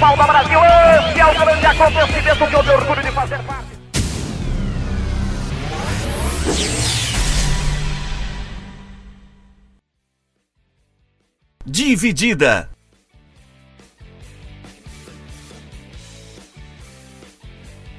futebol do Brasil, esse é o grande acontecimento que eu tenho orgulho de fazer parte. Dividida.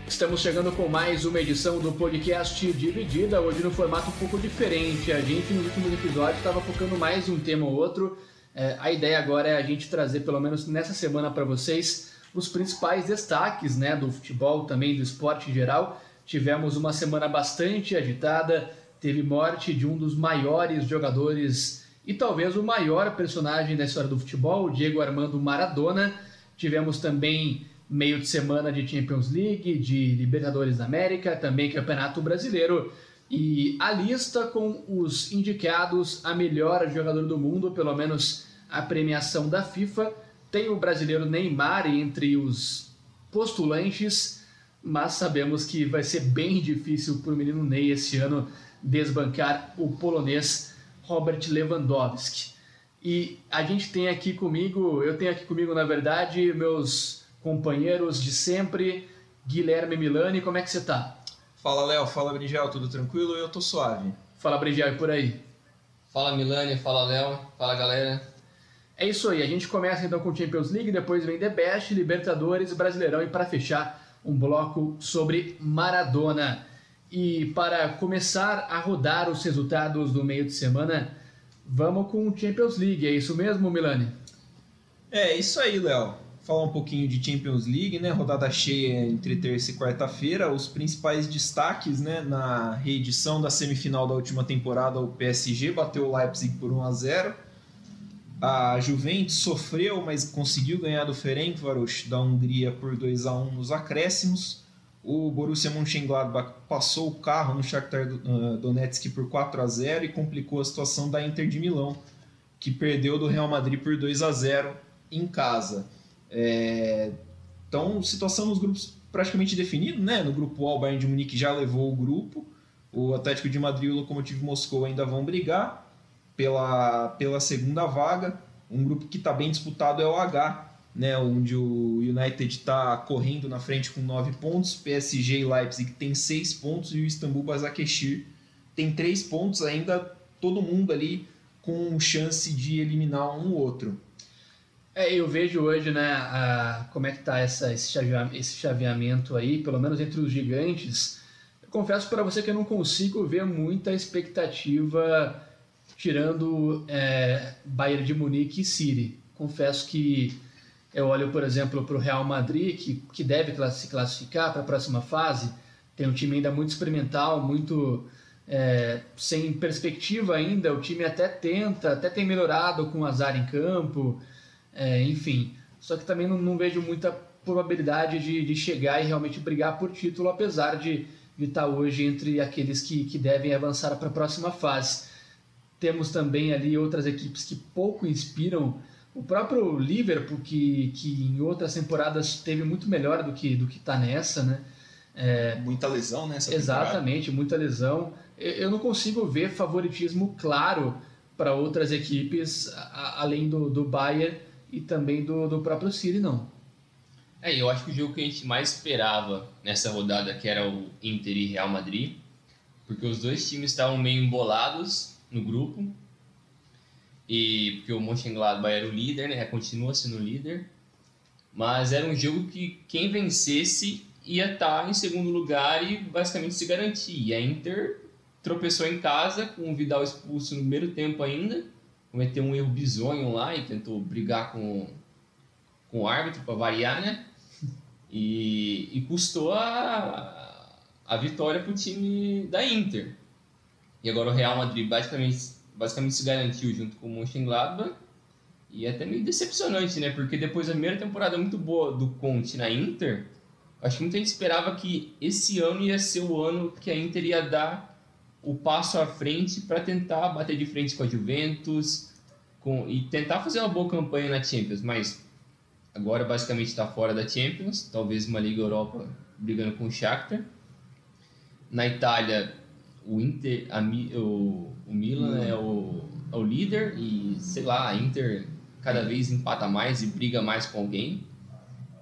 Estamos chegando com mais uma edição do podcast Dividida, hoje no formato um pouco diferente. A gente nos últimos episódios estava focando mais em um tema ou outro. É, a ideia agora é a gente trazer, pelo menos nessa semana, para vocês os principais destaques né, do futebol, também do esporte em geral. Tivemos uma semana bastante agitada, teve morte de um dos maiores jogadores e talvez o maior personagem da história do futebol, Diego Armando Maradona. Tivemos também meio de semana de Champions League, de Libertadores da América, também Campeonato Brasileiro. E a lista com os indicados a melhor jogador do mundo, pelo menos a premiação da FIFA, tem o brasileiro Neymar entre os postulantes, mas sabemos que vai ser bem difícil para o menino Ney esse ano desbancar o polonês Robert Lewandowski. E a gente tem aqui comigo, eu tenho aqui comigo, na verdade, meus companheiros de sempre, Guilherme Milani, como é que você tá? Fala Léo, fala Brigel, tudo tranquilo? Eu tô suave. Fala Brigel, e por aí? Fala Milani, fala Léo, fala galera. É isso aí, a gente começa então com Champions League, depois vem The Best, Libertadores, Brasileirão e para fechar um bloco sobre Maradona. E para começar a rodar os resultados do meio de semana, vamos com Champions League, é isso mesmo, Milani? É, isso aí, Léo falar um pouquinho de Champions League, né? Rodada cheia entre terça e quarta-feira. Os principais destaques, né? Na reedição da semifinal da última temporada, o PSG bateu o Leipzig por 1 a 0. A Juventus sofreu, mas conseguiu ganhar do Ferencváros da Hungria por 2 a 1 nos acréscimos. O Borussia Mönchengladbach passou o carro no Shakhtar uh, Donetsk por 4 a 0 e complicou a situação da Inter de Milão, que perdeu do Real Madrid por 2 a 0 em casa. É, então, situação nos grupos praticamente definido, né? No grupo A, o Bayern de Munique já levou o grupo. O Atlético de Madrid e o Lokomotiv Moscou ainda vão brigar pela, pela segunda vaga. Um grupo que está bem disputado é o H, né? Onde o United está correndo na frente com 9 pontos. PSG e Leipzig tem 6 pontos e o Istanbul Basaksehir tem 3 pontos. Ainda todo mundo ali com chance de eliminar um ou outro. É, eu vejo hoje, né, a, como é que tá essa, esse, chaveamento, esse chaveamento aí, pelo menos entre os gigantes. Eu confesso para você que eu não consigo ver muita expectativa tirando é, Bayern de Munique e City. Confesso que eu olho, por exemplo, para o Real Madrid, que, que deve se classificar para a próxima fase. Tem um time ainda muito experimental, muito é, sem perspectiva ainda. O time até tenta, até tem melhorado com o azar em campo. É, enfim, só que também não, não vejo muita probabilidade de, de, chegar e realmente brigar por título, apesar de, de estar hoje entre aqueles que, que devem avançar para a próxima fase. Temos também ali outras equipes que pouco inspiram. O próprio Liverpool, que, que em outras temporadas teve muito melhor do que do que está nessa, né? É, muita lesão nessa Exatamente, temporada. muita lesão. Eu não consigo ver favoritismo claro para outras equipes, além do, do Bayern e também do, do próprio City, não. É, eu acho que o jogo que a gente mais esperava nessa rodada, que era o Inter e Real Madrid, porque os dois times estavam meio embolados no grupo, e porque o Mönchengladbach era o líder, né, continua sendo o líder, mas era um jogo que quem vencesse ia estar em segundo lugar e basicamente se garantir. E a Inter tropeçou em casa com o Vidal expulso no primeiro tempo ainda, cometeu um erro bizonho lá e tentou brigar com, com o árbitro para variar, né? E, e custou a, a vitória para o time da Inter. E agora o Real Madrid basicamente, basicamente se garantiu junto com o Mönchengladbach. E é até meio decepcionante, né? Porque depois da primeira temporada muito boa do Conte na Inter, acho que muita gente esperava que esse ano ia ser o ano que a Inter ia dar o passo à frente para tentar bater de frente com a Juventus com, e tentar fazer uma boa campanha na Champions, mas agora basicamente está fora da Champions, talvez uma Liga Europa brigando com o Shakhtar. Na Itália, o Inter, a, o, o Milan é o, é o líder e, sei lá, a Inter cada vez empata mais e briga mais com alguém.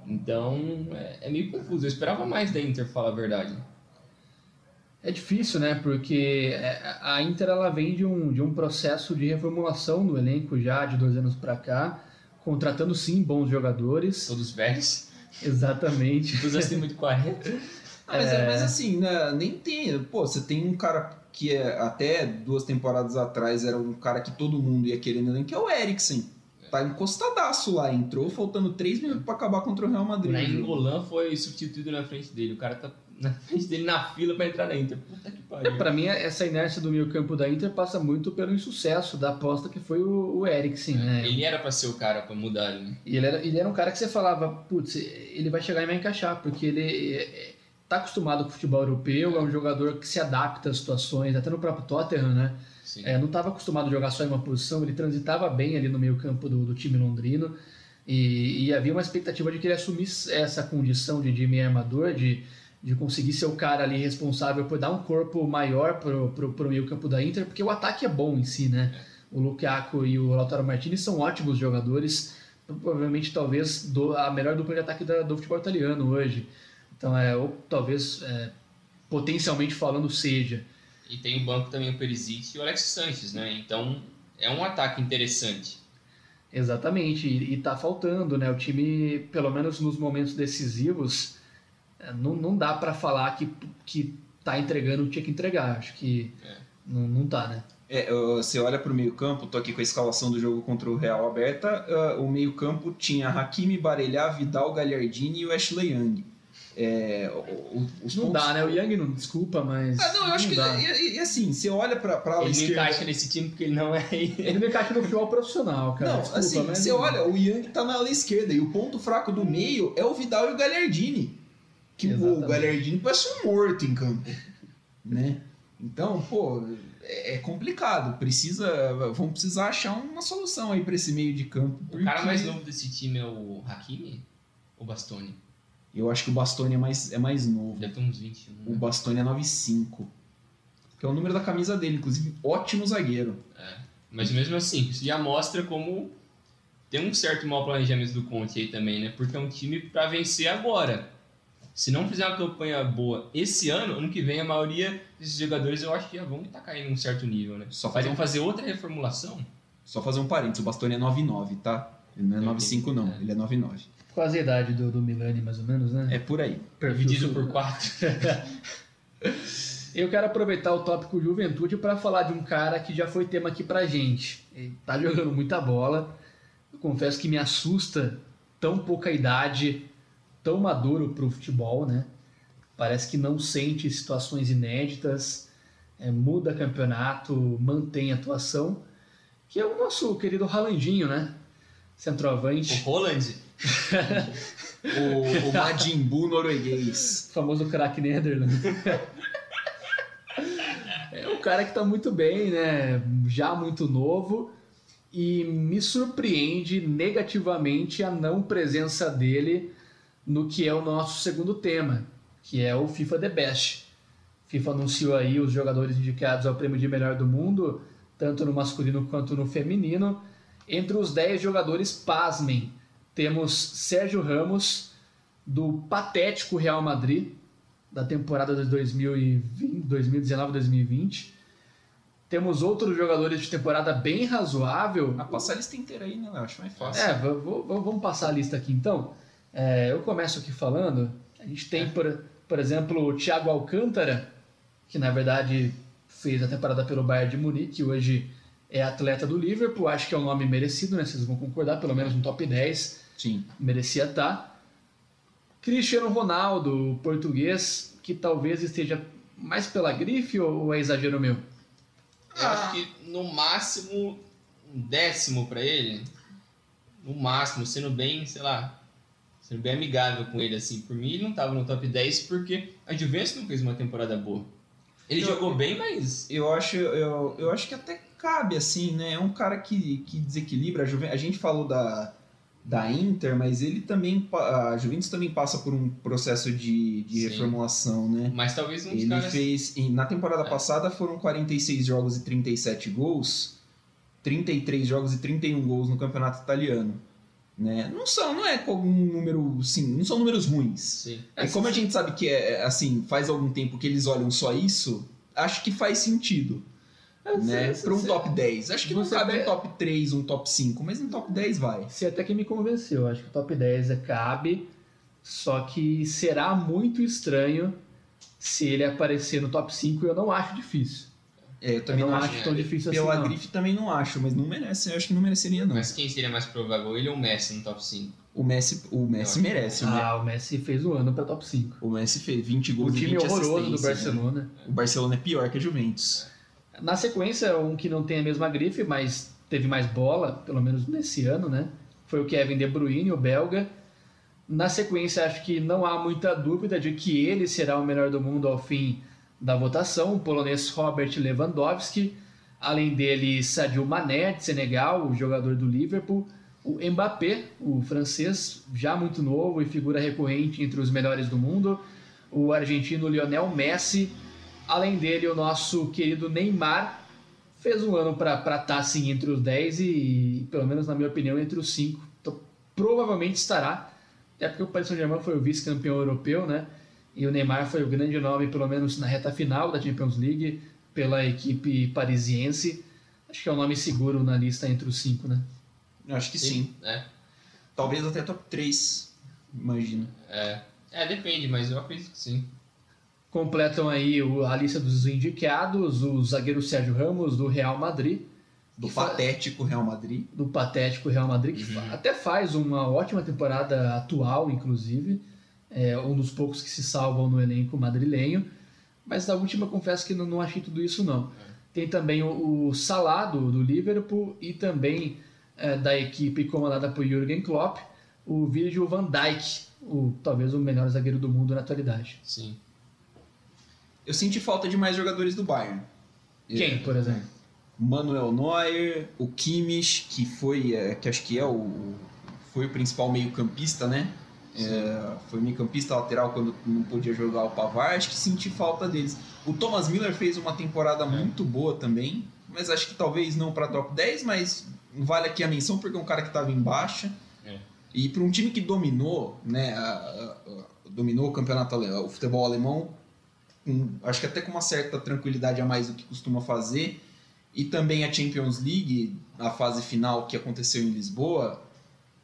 Então, é, é meio confuso. Eu esperava mais da Inter, falar a verdade. É difícil, né? Porque é, a Inter ela vem de um, de um processo de reformulação no elenco já de dois anos para cá, contratando sim bons jogadores. Todos velhos, Exatamente. todos acima de 40. Ah, mas, é- mas assim, né, nem tem. Pô, você tem um cara que é, até duas temporadas atrás era um cara que todo mundo ia querendo elenco, que é o Eriksen. Tá encostadaço lá, entrou faltando três minutos pra acabar contra o Real O Madrid. Nainggolan foi substituído na frente dele. O cara tá na frente dele na fila pra entrar na Inter. Puta que pariu. Para mim, essa inércia do meio campo da Inter passa muito pelo insucesso da aposta que foi o, o Eriksen, né? Ele era pra ser o cara pra mudar, né? E ele era, ele era um cara que você falava, putz, ele vai chegar e vai encaixar, porque ele é, é, tá acostumado com o futebol europeu, é um jogador que se adapta às situações, até no próprio Tottenham, né? É, não estava acostumado a jogar só em uma posição, ele transitava bem ali no meio campo do, do time londrino e, e havia uma expectativa de que ele assumisse essa condição de, de meio armador, de, de conseguir ser o cara ali responsável por dar um corpo maior pro, pro, pro meio campo da Inter, porque o ataque é bom em si, né? O Lukaku e o Lautaro Martinez são ótimos jogadores, provavelmente talvez do, a melhor dupla de ataque da- do futebol italiano hoje. Então, é, ou talvez é, potencialmente falando seja. E tem o banco também o Perisic e o Alex Sanches, né? Então é um ataque interessante. Exatamente, e, e tá faltando, né? O time, pelo menos nos momentos decisivos, é, não, não dá para falar que, que tá entregando o que tinha que entregar. Acho que É. não, não tá, né? É, você olha pro meio campo, tô aqui com a escalação do jogo contra o Real aberta, uh, o meio campo tinha Hakimi, Barelhar, Vidal, Galhardini e o Ashley Young. É, o- o- os Não pontos- dá, né? O Young não desculpa, mas. Ah, não, eu acho que. dá. E, e- e assim, você olha pra, pra ala Ele não esquerda. encaixa nesse time porque ele não é. Ele não encaixa no futebol profissional, cara. Não, desculpa, assim, mas você não- olha, o Young tá na ala esquerda e o ponto fraco do meio é o Vidal e o Galhardini. Que o. Galhardini parece um morto em campo. Né? Então, pô, é, é complicado. Precisa. Vão precisar achar uma solução aí pra esse meio de campo. O cara porque mais novo desse time é o Hakimi ou Bastoni? Eu acho que o Bastoni é mais, é mais novo. Deve ter uns 21. O Né? Bastoni é 95. Que é o número da camisa dele, inclusive, ótimo zagueiro. Mas mesmo assim, isso já mostra como tem um certo mau planejamento do Conte aí também, né? Porque é um time pra vencer agora. Se não fizer uma campanha boa esse ano, ano que vem a maioria desses jogadores eu acho que já vão estar caindo em um certo nível, né? Só fazer vão um fazer outra reformulação? Só fazer um parênteses, o Bastoni é 99, tá? Ele não é Ok. 95 não, É. ele é 99. Quase a idade do, do Milani, mais ou menos, né? É por aí. Perfil Dividido por quatro. Eu quero aproveitar o tópico juventude para falar de um cara que já foi tema aqui pra gente. Ele tá jogando muita bola. Eu confesso que me assusta tão pouca idade, tão maduro pro futebol, né? Parece que não sente situações inéditas, é, muda campeonato, mantém atuação, que é o nosso querido Ralandinho, né? O Centroavante, Holland, O, o Majin Buu norueguês. o famoso craque Netherland. É um cara que tá muito bem, né? Já muito novo. E me surpreende negativamente a não presença dele no que é o nosso segundo tema, que é o FIFA The Best. FIFA anunciou aí os jogadores indicados ao prêmio de melhor do mundo, tanto no masculino quanto no feminino. Entre os 10 jogadores, pasmem, temos Sérgio Ramos, do patético Real Madrid, da temporada de 2019-2020. Temos outros jogadores de temporada bem razoável. Ah, passa a lista inteira aí, né? Eu acho mais fácil. É, vamos passar a lista aqui então. É, eu começo aqui falando. A gente tem, por, por exemplo, o Thiago Alcântara, que na verdade fez a temporada pelo Bayern de Munique, hoje é atleta do Liverpool. Acho que é um nome merecido, né? Vocês vão concordar, pelo menos no top 10 Sim. merecia estar. Cristiano Ronaldo, português, que talvez esteja mais pela grife ou ou é exagero meu? eu acho que no máximo um décimo pra ele. No máximo, sendo bem, sei lá, sendo bem amigável com ele, assim. Por mim, ele não tava no top 10 porque a Juventus não fez uma temporada boa. Ele Eu- jogou bem, mas Eu acho, eu, eu acho que até cabe, assim, né? É um cara que, que desequilibra. A, Juven... a gente falou da, da Inter, mas ele também a Juventus também passa por um processo de, de Sim. reformulação, né? Mas talvez dos Ele caras. fez na temporada É. passada foram 46 jogos e 37 gols, 33 jogos e 31 gols no campeonato italiano, né? Não são, não é algum número, sim, não são números ruins. Sim. E como a gente sabe que é assim, faz algum tempo que eles olham só isso, acho que faz sentido, né? Você- Para um top 10. Acho que não cabe até- um top 3, um top 5, mas um top 10 vai. Você até que me convenceu. Acho que o top 10 é cabe, só que será muito estranho se ele aparecer no top 5 eu não acho difícil. É, eu Eu também não não acho tão difícil Pela assim. não. grife também não acho, mas não merece, eu acho que não mereceria não. Mas quem seria mais provável? Ele ou o Messi no top 5? O Messi, o Messi Eu merece, o Me- Ah, o Messi fez um ano para top 5. O Messi fez 20 gols O e time 20 horroroso do né? Barcelona. O Barcelona é pior que a Juventus. Na sequência, um que não tem a mesma grife, mas teve mais bola, pelo menos nesse ano, né? Foi o Kevin De Bruyne, o belga. Na sequência, acho que não há muita dúvida de que ele será o melhor do mundo ao fim da votação, o polonês Robert Lewandowski. Além dele, Sadio Mané, de Senegal, o jogador do Liverpool. O Mbappé, o francês, já muito novo e figura recorrente entre os melhores do mundo. O argentino Lionel Messi. Além dele, o nosso querido Neymar fez um ano para estar assim entre os 10 e, pelo menos na minha opinião, entre os 5. Então, provavelmente estará, até porque o Paris Saint-Germain foi o vice-campeão europeu, né? E o Neymar foi o grande nome, pelo menos na reta final da Champions League, pela equipe parisiense. Acho que é um nome seguro na lista entre os 5, né? Eu acho que sim. É. Talvez até top 3, imagino. É. É, depende, mas eu acredito que sim. Completam aí a lista dos indicados, o zagueiro Sérgio Ramos, do Real Madrid, Do patético Real Madrid. do patético Real Madrid, que Uhum. até faz uma ótima temporada atual, inclusive. É um dos poucos que se salvam no elenco madrilenho. Mas na última, confesso que não, não achei tudo isso, não. Tem também o, o Salah, do, do Liverpool, e também é, da equipe comandada por Jürgen Klopp, o Virgil van Dijk, o, talvez o melhor zagueiro do mundo na atualidade. Sim. Eu senti falta de mais jogadores do Bayern. Quem, por exemplo? Manuel Neuer, o Kimmich, que foi, é, que acho que é o foi o principal meio-campista, né? É, foi meio-campista lateral quando não podia jogar o Pavard, acho que senti falta deles. O Thomas Miller fez uma temporada muito boa também, mas acho que talvez não para top 10, mas vale aqui a menção porque é um cara que estava em baixa. É. E para um time que dominou, né, a- a- a- dominou o campeonato alemão, o futebol alemão, com- acho que até com uma certa tranquilidade a mais do que costuma fazer, e também a Champions League, a fase final que aconteceu em Lisboa,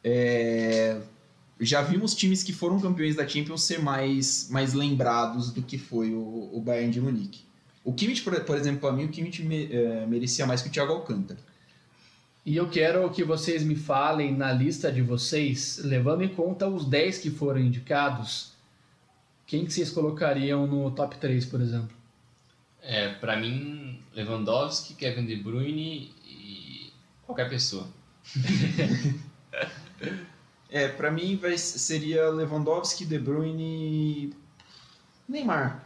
é, já vimos times que foram campeões da Champions ser mais, mais lembrados do que foi o, o Bayern de Munique. O Kimmich, por, por exemplo, para mim, o Kimmich me- é, merecia mais que o Thiago Alcântara. E eu quero que vocês me falem na lista de vocês, levando em conta os 10 que foram indicados, quem que vocês colocariam no top 3, por exemplo? É, pra mim, Lewandowski, Kevin De Bruyne e qualquer pessoa. É, para mim vai, seria Lewandowski, De Bruyne e Neymar.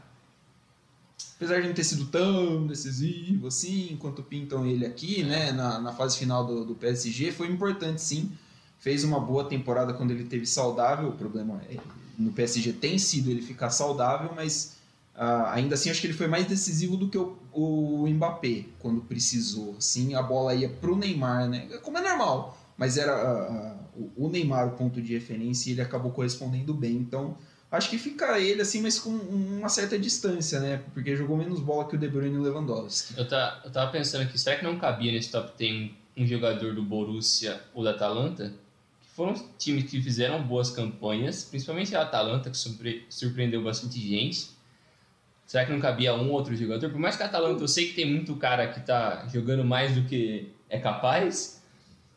Apesar de não ter sido tão decisivo assim, enquanto pintam ele aqui, né, na, na fase final do, do PSG, foi importante sim. Fez uma boa temporada quando ele teve saudável. O problema é, no PSG tem sido ele ficar saudável, mas ah, ainda assim acho que ele foi mais decisivo do que o, o Mbappé quando precisou. Assim, a bola ia pro Neymar, né? Como é normal, mas era ah, ah, o- Neymar o ponto de referência e ele acabou correspondendo bem. Então acho que fica ele assim, mas com uma certa distância, né? Porque jogou menos bola que o De Bruyne e o Lewandowski. Eu, tá, eu tava pensando aqui, será que não cabia nesse top 10 um jogador do Borussia ou da Atalanta? Que foram times que fizeram boas campanhas, principalmente a Atalanta, que surpre- surpreendeu bastante gente. Será que não cabia um outro jogador? Por mais que a Atalanta, eu sei que tem muito cara que tá jogando mais do que é capaz.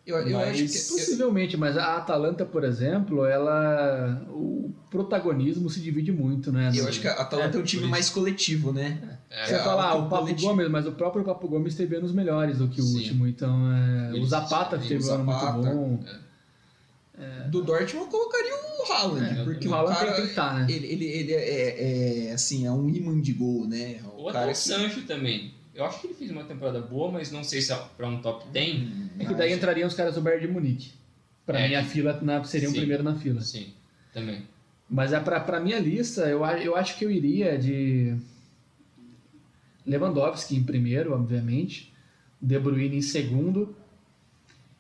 Eu, eu Mas- acho que Possivelmente, mas a Atalanta, por exemplo, ela. O protagonismo se divide muito, né? eu acho que a Atalanta é, um É, time por mais coletivo, né? É, Você É, fala, ah, algo o Papo coletivo. Gomes, mas o próprio Papo Gomes teve anos melhores do que o Sim. último, então é, o Zapata teve o um ano muito Zapata. bom. Do Dortmund eu colocaria o Haaland, É, porque o o, Haaland cara, tem que estar, né? ele, ele, ele é, é, assim, é um imã de gol, né? O Ou até cara o Sancho também. Eu acho que ele fez uma temporada boa, mas não sei se é pra um top 10. É que daí entrariam os caras do Bayern de Munique. Pra É, mim, a fila na- seria o primeiro na fila. Sim, também. Mas é pra, pra minha lista, eu, eu acho que eu iria de Lewandowski em primeiro, obviamente, De Bruyne em segundo.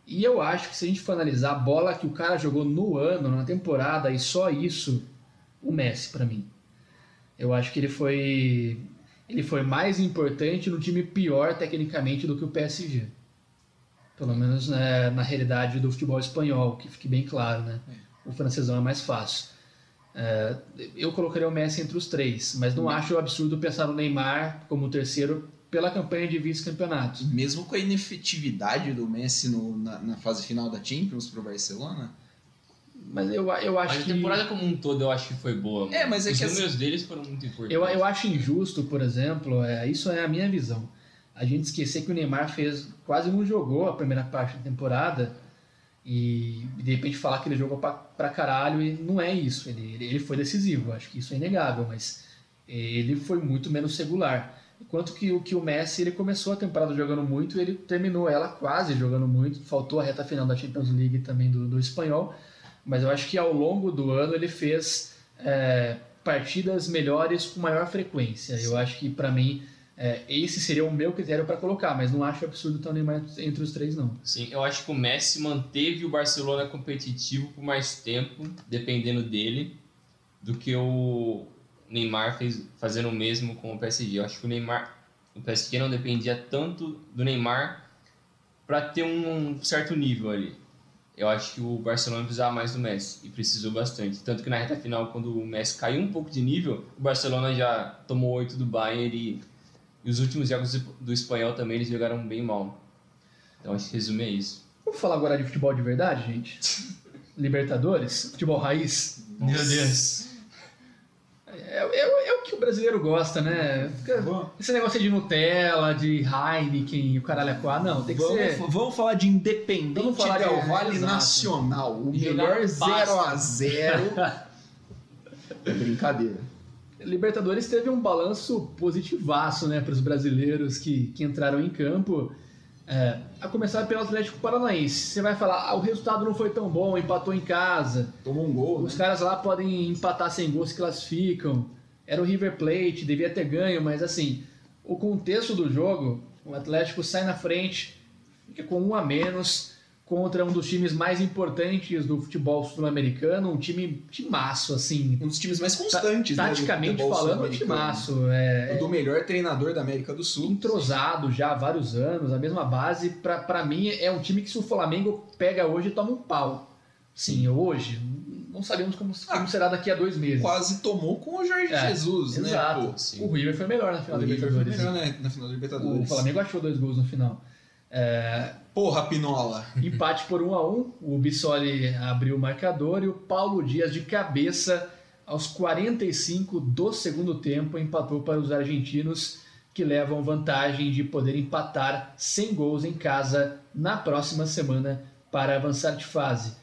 E eu acho que se a gente for analisar a bola que o cara jogou no ano, na temporada, e só isso, o Messi pra mim. Eu acho que ele foi ele foi mais importante no time pior tecnicamente do que o PSG. Pelo menos né, na realidade do futebol espanhol, que fique bem claro, né? O francesão é mais fácil. É, eu colocaria o Messi entre os três, mas não acho absurdo pensar no Neymar como o terceiro pela campanha de vice-campeonatos. Mesmo com a inefetividade do Messi no- na, na fase final da Champions pro Barcelona. Mas eu, eu acho Mas a que temporada como um todo eu acho que foi boa. mano. É, mas é Os que números deles foram muito importantes. eu, eu acho injusto, por exemplo, é, isso é a minha visão. A gente esquecer que o Neymar fez quase não jogou a primeira parte da temporada e de repente falar que ele jogou pra, pra caralho e não é isso. Ele, ele, ele foi decisivo, acho que isso é inegável, mas ele foi muito menos regular. Enquanto que o que o Messi ele começou a temporada jogando muito, ele terminou ela quase jogando muito. Faltou a reta final da Champions League também do, do espanhol, mas eu acho que ao longo do ano ele fez é, partidas melhores com maior frequência. Eu acho que para mim é, esse seria o meu critério para colocar, mas não acho absurdo estar o Neymar entre os três não. Sim, eu acho que o Messi manteve o Barcelona competitivo por mais tempo, dependendo dele, do que o Neymar fez fazendo o mesmo com o PSG. Eu acho que o Neymar, o PSG não dependia tanto do Neymar para ter um certo nível ali. Eu acho que o Barcelona precisava mais do Messi e precisou bastante. Tanto que na reta final, quando o Messi caiu um pouco de nível, o Barcelona já tomou oito do Bayern e, e os últimos jogos do espanhol também eles jogaram bem mal. Então que resume é isso. Vamos falar agora de futebol de verdade, gente? Libertadores, futebol raiz. Meu Deus. É, é- é o que o brasileiro gosta, né? Vamos, esse negócio de Nutella, de Heineken e o caralho é quatro. Não, tem que ser. vamos, vamos falar de Independente Vamos falar de- Del Vale exato. Nacional. O melhor pasta. 0x0. é brincadeira. Libertadores teve um balanço positivaço, né, para os brasileiros que, que entraram em campo. É, a começar pelo Atlético Paranaense. Você vai falar, ah, o resultado não foi tão bom, empatou em casa. Tomou um gol. Os Né? caras lá podem empatar sem gol, se classificam. Era o River Plate, devia ter ganho, mas assim, o contexto do jogo, o Atlético sai na frente, fica com um a menos contra um dos times mais importantes do futebol sul-americano, um time timaço, assim, Um dos times mais constantes. né, do taticamente futebol falando, sul-americano. timaço. É, O do melhor treinador da América do Sul. entrosado já há vários anos, a mesma base. Pra, pra mim, é um time que se o Flamengo pega hoje, toma um pau. Sim, hoje. Não sabemos como, como Ah, será daqui a dois meses. Quase tomou com o Jorge É, Jesus, né? Exato. sim. o River foi melhor na final O da River foi Libertadores. melhor, né? Na final da O Libertadores. Flamengo achou dois gols no final. É, Porra, Pinola. empate por 1 a 1 O Bissoli abriu o marcador e o Paulo Dias de cabeça aos 45 do segundo tempo empatou para os argentinos que levam vantagem de poder empatar sem gols em casa na próxima semana para avançar de fase.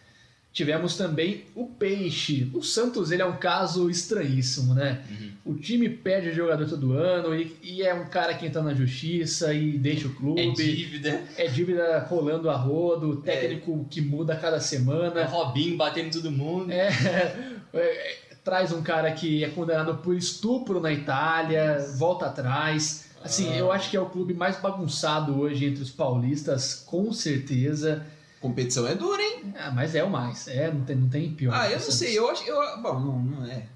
Tivemos também o Peixe. O Santos ele é um caso estranhíssimo, né? O time perde jogador todo ano e, e é um cara que entra na justiça e deixa o clube. É dívida, É dívida rolando a rodo, técnico que muda a cada é semana. Robinho batendo em todo mundo. É, é, traz um cara que é condenado por estupro na Itália, volta atrás. Assim, Ah. eu acho que é o clube mais bagunçado hoje entre os paulistas, com certeza. Competição é dura, hein? Ah, mas é o mais, é, não tem, não tem pior. Ah, eu não sei. Eu acho. Eu, bom, não, não é.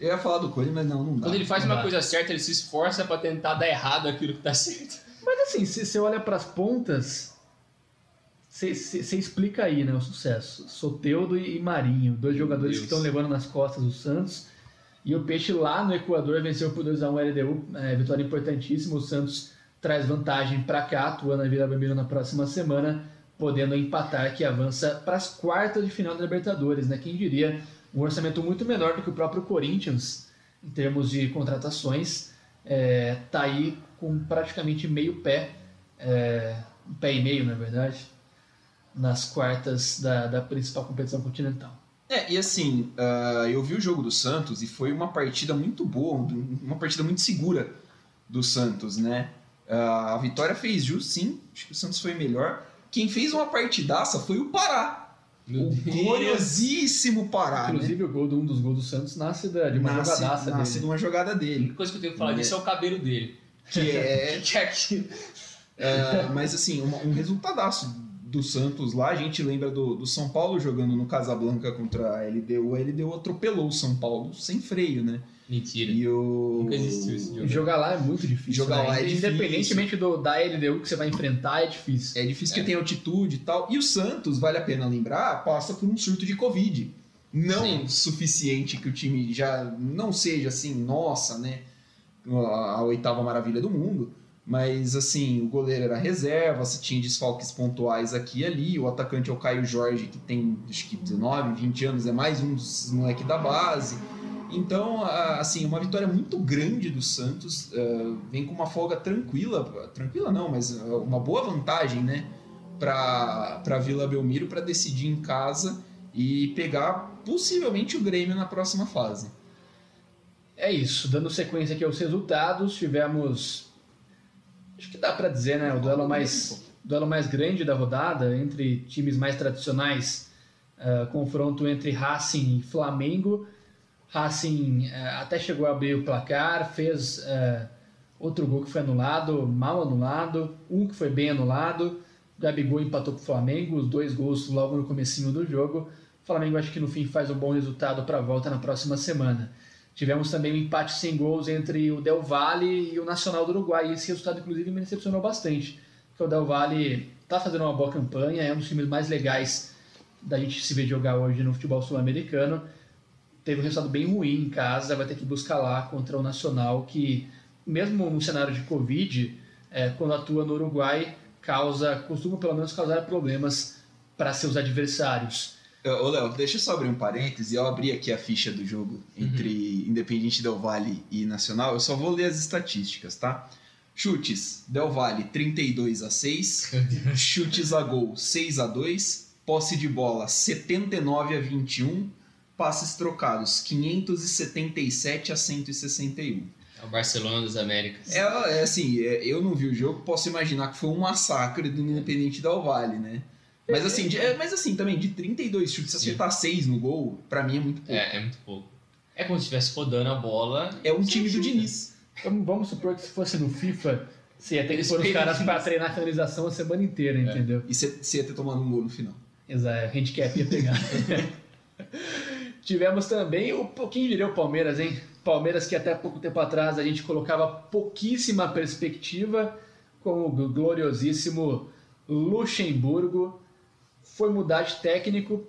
Eu ia falar do Cone, mas não, não dá. Quando ele faz uma dá. coisa certa, ele se esforça pra tentar dar errado aquilo que tá certo. Mas assim, se você olha para as pontas, você explica aí, né, o sucesso. Soteudo e Marinho, dois jogadores Deus. que estão levando nas costas o Santos. E o Peixe lá no Equador venceu por 2x1 o LDU, é, vitória importantíssima. O Santos traz vantagem para cá, atuando na Vila Belmiro na próxima semana, podendo empatar que avança para as quartas de final da Libertadores, né? Quem diria, um orçamento muito menor do que o próprio Corinthians em termos de contratações, é, tá aí com praticamente meio pé, é, um pé e meio na verdade, nas quartas da, da principal competição continental. É, e assim, ah, eu vi o jogo do Santos e foi uma partida muito boa, uma partida muito segura do Santos, né? Ah, a vitória fez jus, sim, acho que o Santos foi melhor. Quem fez uma partidaça foi o Pará. Meu o Deus. gloriosíssimo Pará, né? Inclusive, o gol de um dos gols do Santos nasce da- de uma Nasce, jogadaça nasce dele. de uma jogada A dele. única coisa que eu tenho que falar disso é o cabelo dele. Que é, Que é aquilo? é, mas assim, uma- um resultadaço do Santos lá. A gente lembra do, do São Paulo jogando no Casablanca contra a LDU. A LDU atropelou o São Paulo sem freio, né? Mentira. E o. Nunca existiu esse jogo. Jogar lá é muito difícil. Jogar né? lá é difícil. Independentemente do, da LDU que você vai enfrentar, é difícil. É difícil que É. tem altitude e tal. E o Santos, vale a pena lembrar, passa por um surto de Covid. Não Sim. suficiente que o time já não seja assim, nossa, né? A, a oitava maravilha do mundo. Mas assim, o goleiro era reserva, você tinha desfalques pontuais aqui e ali. O atacante é o Caio Jorge, que tem acho que 19, 20 anos, é mais um dos moleques da base. Então, assim, uma vitória muito grande do Santos. eh, vem com uma folga tranquila, tranquila não, mas eh, uma boa vantagem, né? Para Vila Belmiro para decidir em casa e pegar possivelmente o Grêmio na próxima fase. É isso. Dando sequência aqui aos resultados, tivemos. Acho que dá pra dizer, né? O duelo mais, duelo mais grande da rodada entre times mais tradicionais. ah, confronto entre Racing e Flamengo. Racing ah, até chegou a abrir o placar, fez ah, outro gol que foi anulado, mal anulado, um que foi bem anulado. Gabigol empatou com o Flamengo, os dois gols logo no comecinho do jogo. O Flamengo acho que no fim faz um bom resultado para a volta na próxima semana. Tivemos também um empate sem gols entre o Del Valle e o Nacional do Uruguai. Esse resultado, inclusive, me decepcionou bastante. Porque o Del Valle está fazendo uma boa campanha, é um dos times mais legais da gente se ver jogar hoje no futebol sul-americano. Teve um resultado bem ruim em casa, vai ter que buscar lá contra o Nacional, que, mesmo no cenário de Covid, é, quando atua no Uruguai, causa, costuma pelo menos causar problemas para seus adversários. Ô, Léo, deixa eu só abrir um parêntese. Eu abri aqui a ficha do jogo entre Independente Del Valle e Nacional. Eu só vou ler as estatísticas, tá? Chutes, Del Valle 32 a 6. Chutes a gol 6 a 2. Posse de bola 79 a 21. Passes trocados 577 a 161. É o Barcelona das Américas. É, é assim, é, eu não vi o jogo, posso imaginar que foi um massacre do Independente Del Valle, né? Mas assim, de- é, mas assim, também, de 32 chutes, se acertar 6 no gol, pra mim é muito pouco. É, é muito pouco. É como se estivesse rodando a bola. É um time do chuta. Diniz. Então, vamos supor que se fosse no FIFA, você ia ter que pôr os caras para treinar a finalização a semana inteira, entendeu? E você ia ter tomado um gol no final. Exato, handicap ia pegar. Tivemos também o pouquinho diria o Palmeiras, hein? Palmeiras que até pouco tempo atrás a gente colocava pouquíssima perspectiva com o gloriosíssimo Luxemburgo. Foi mudar de técnico.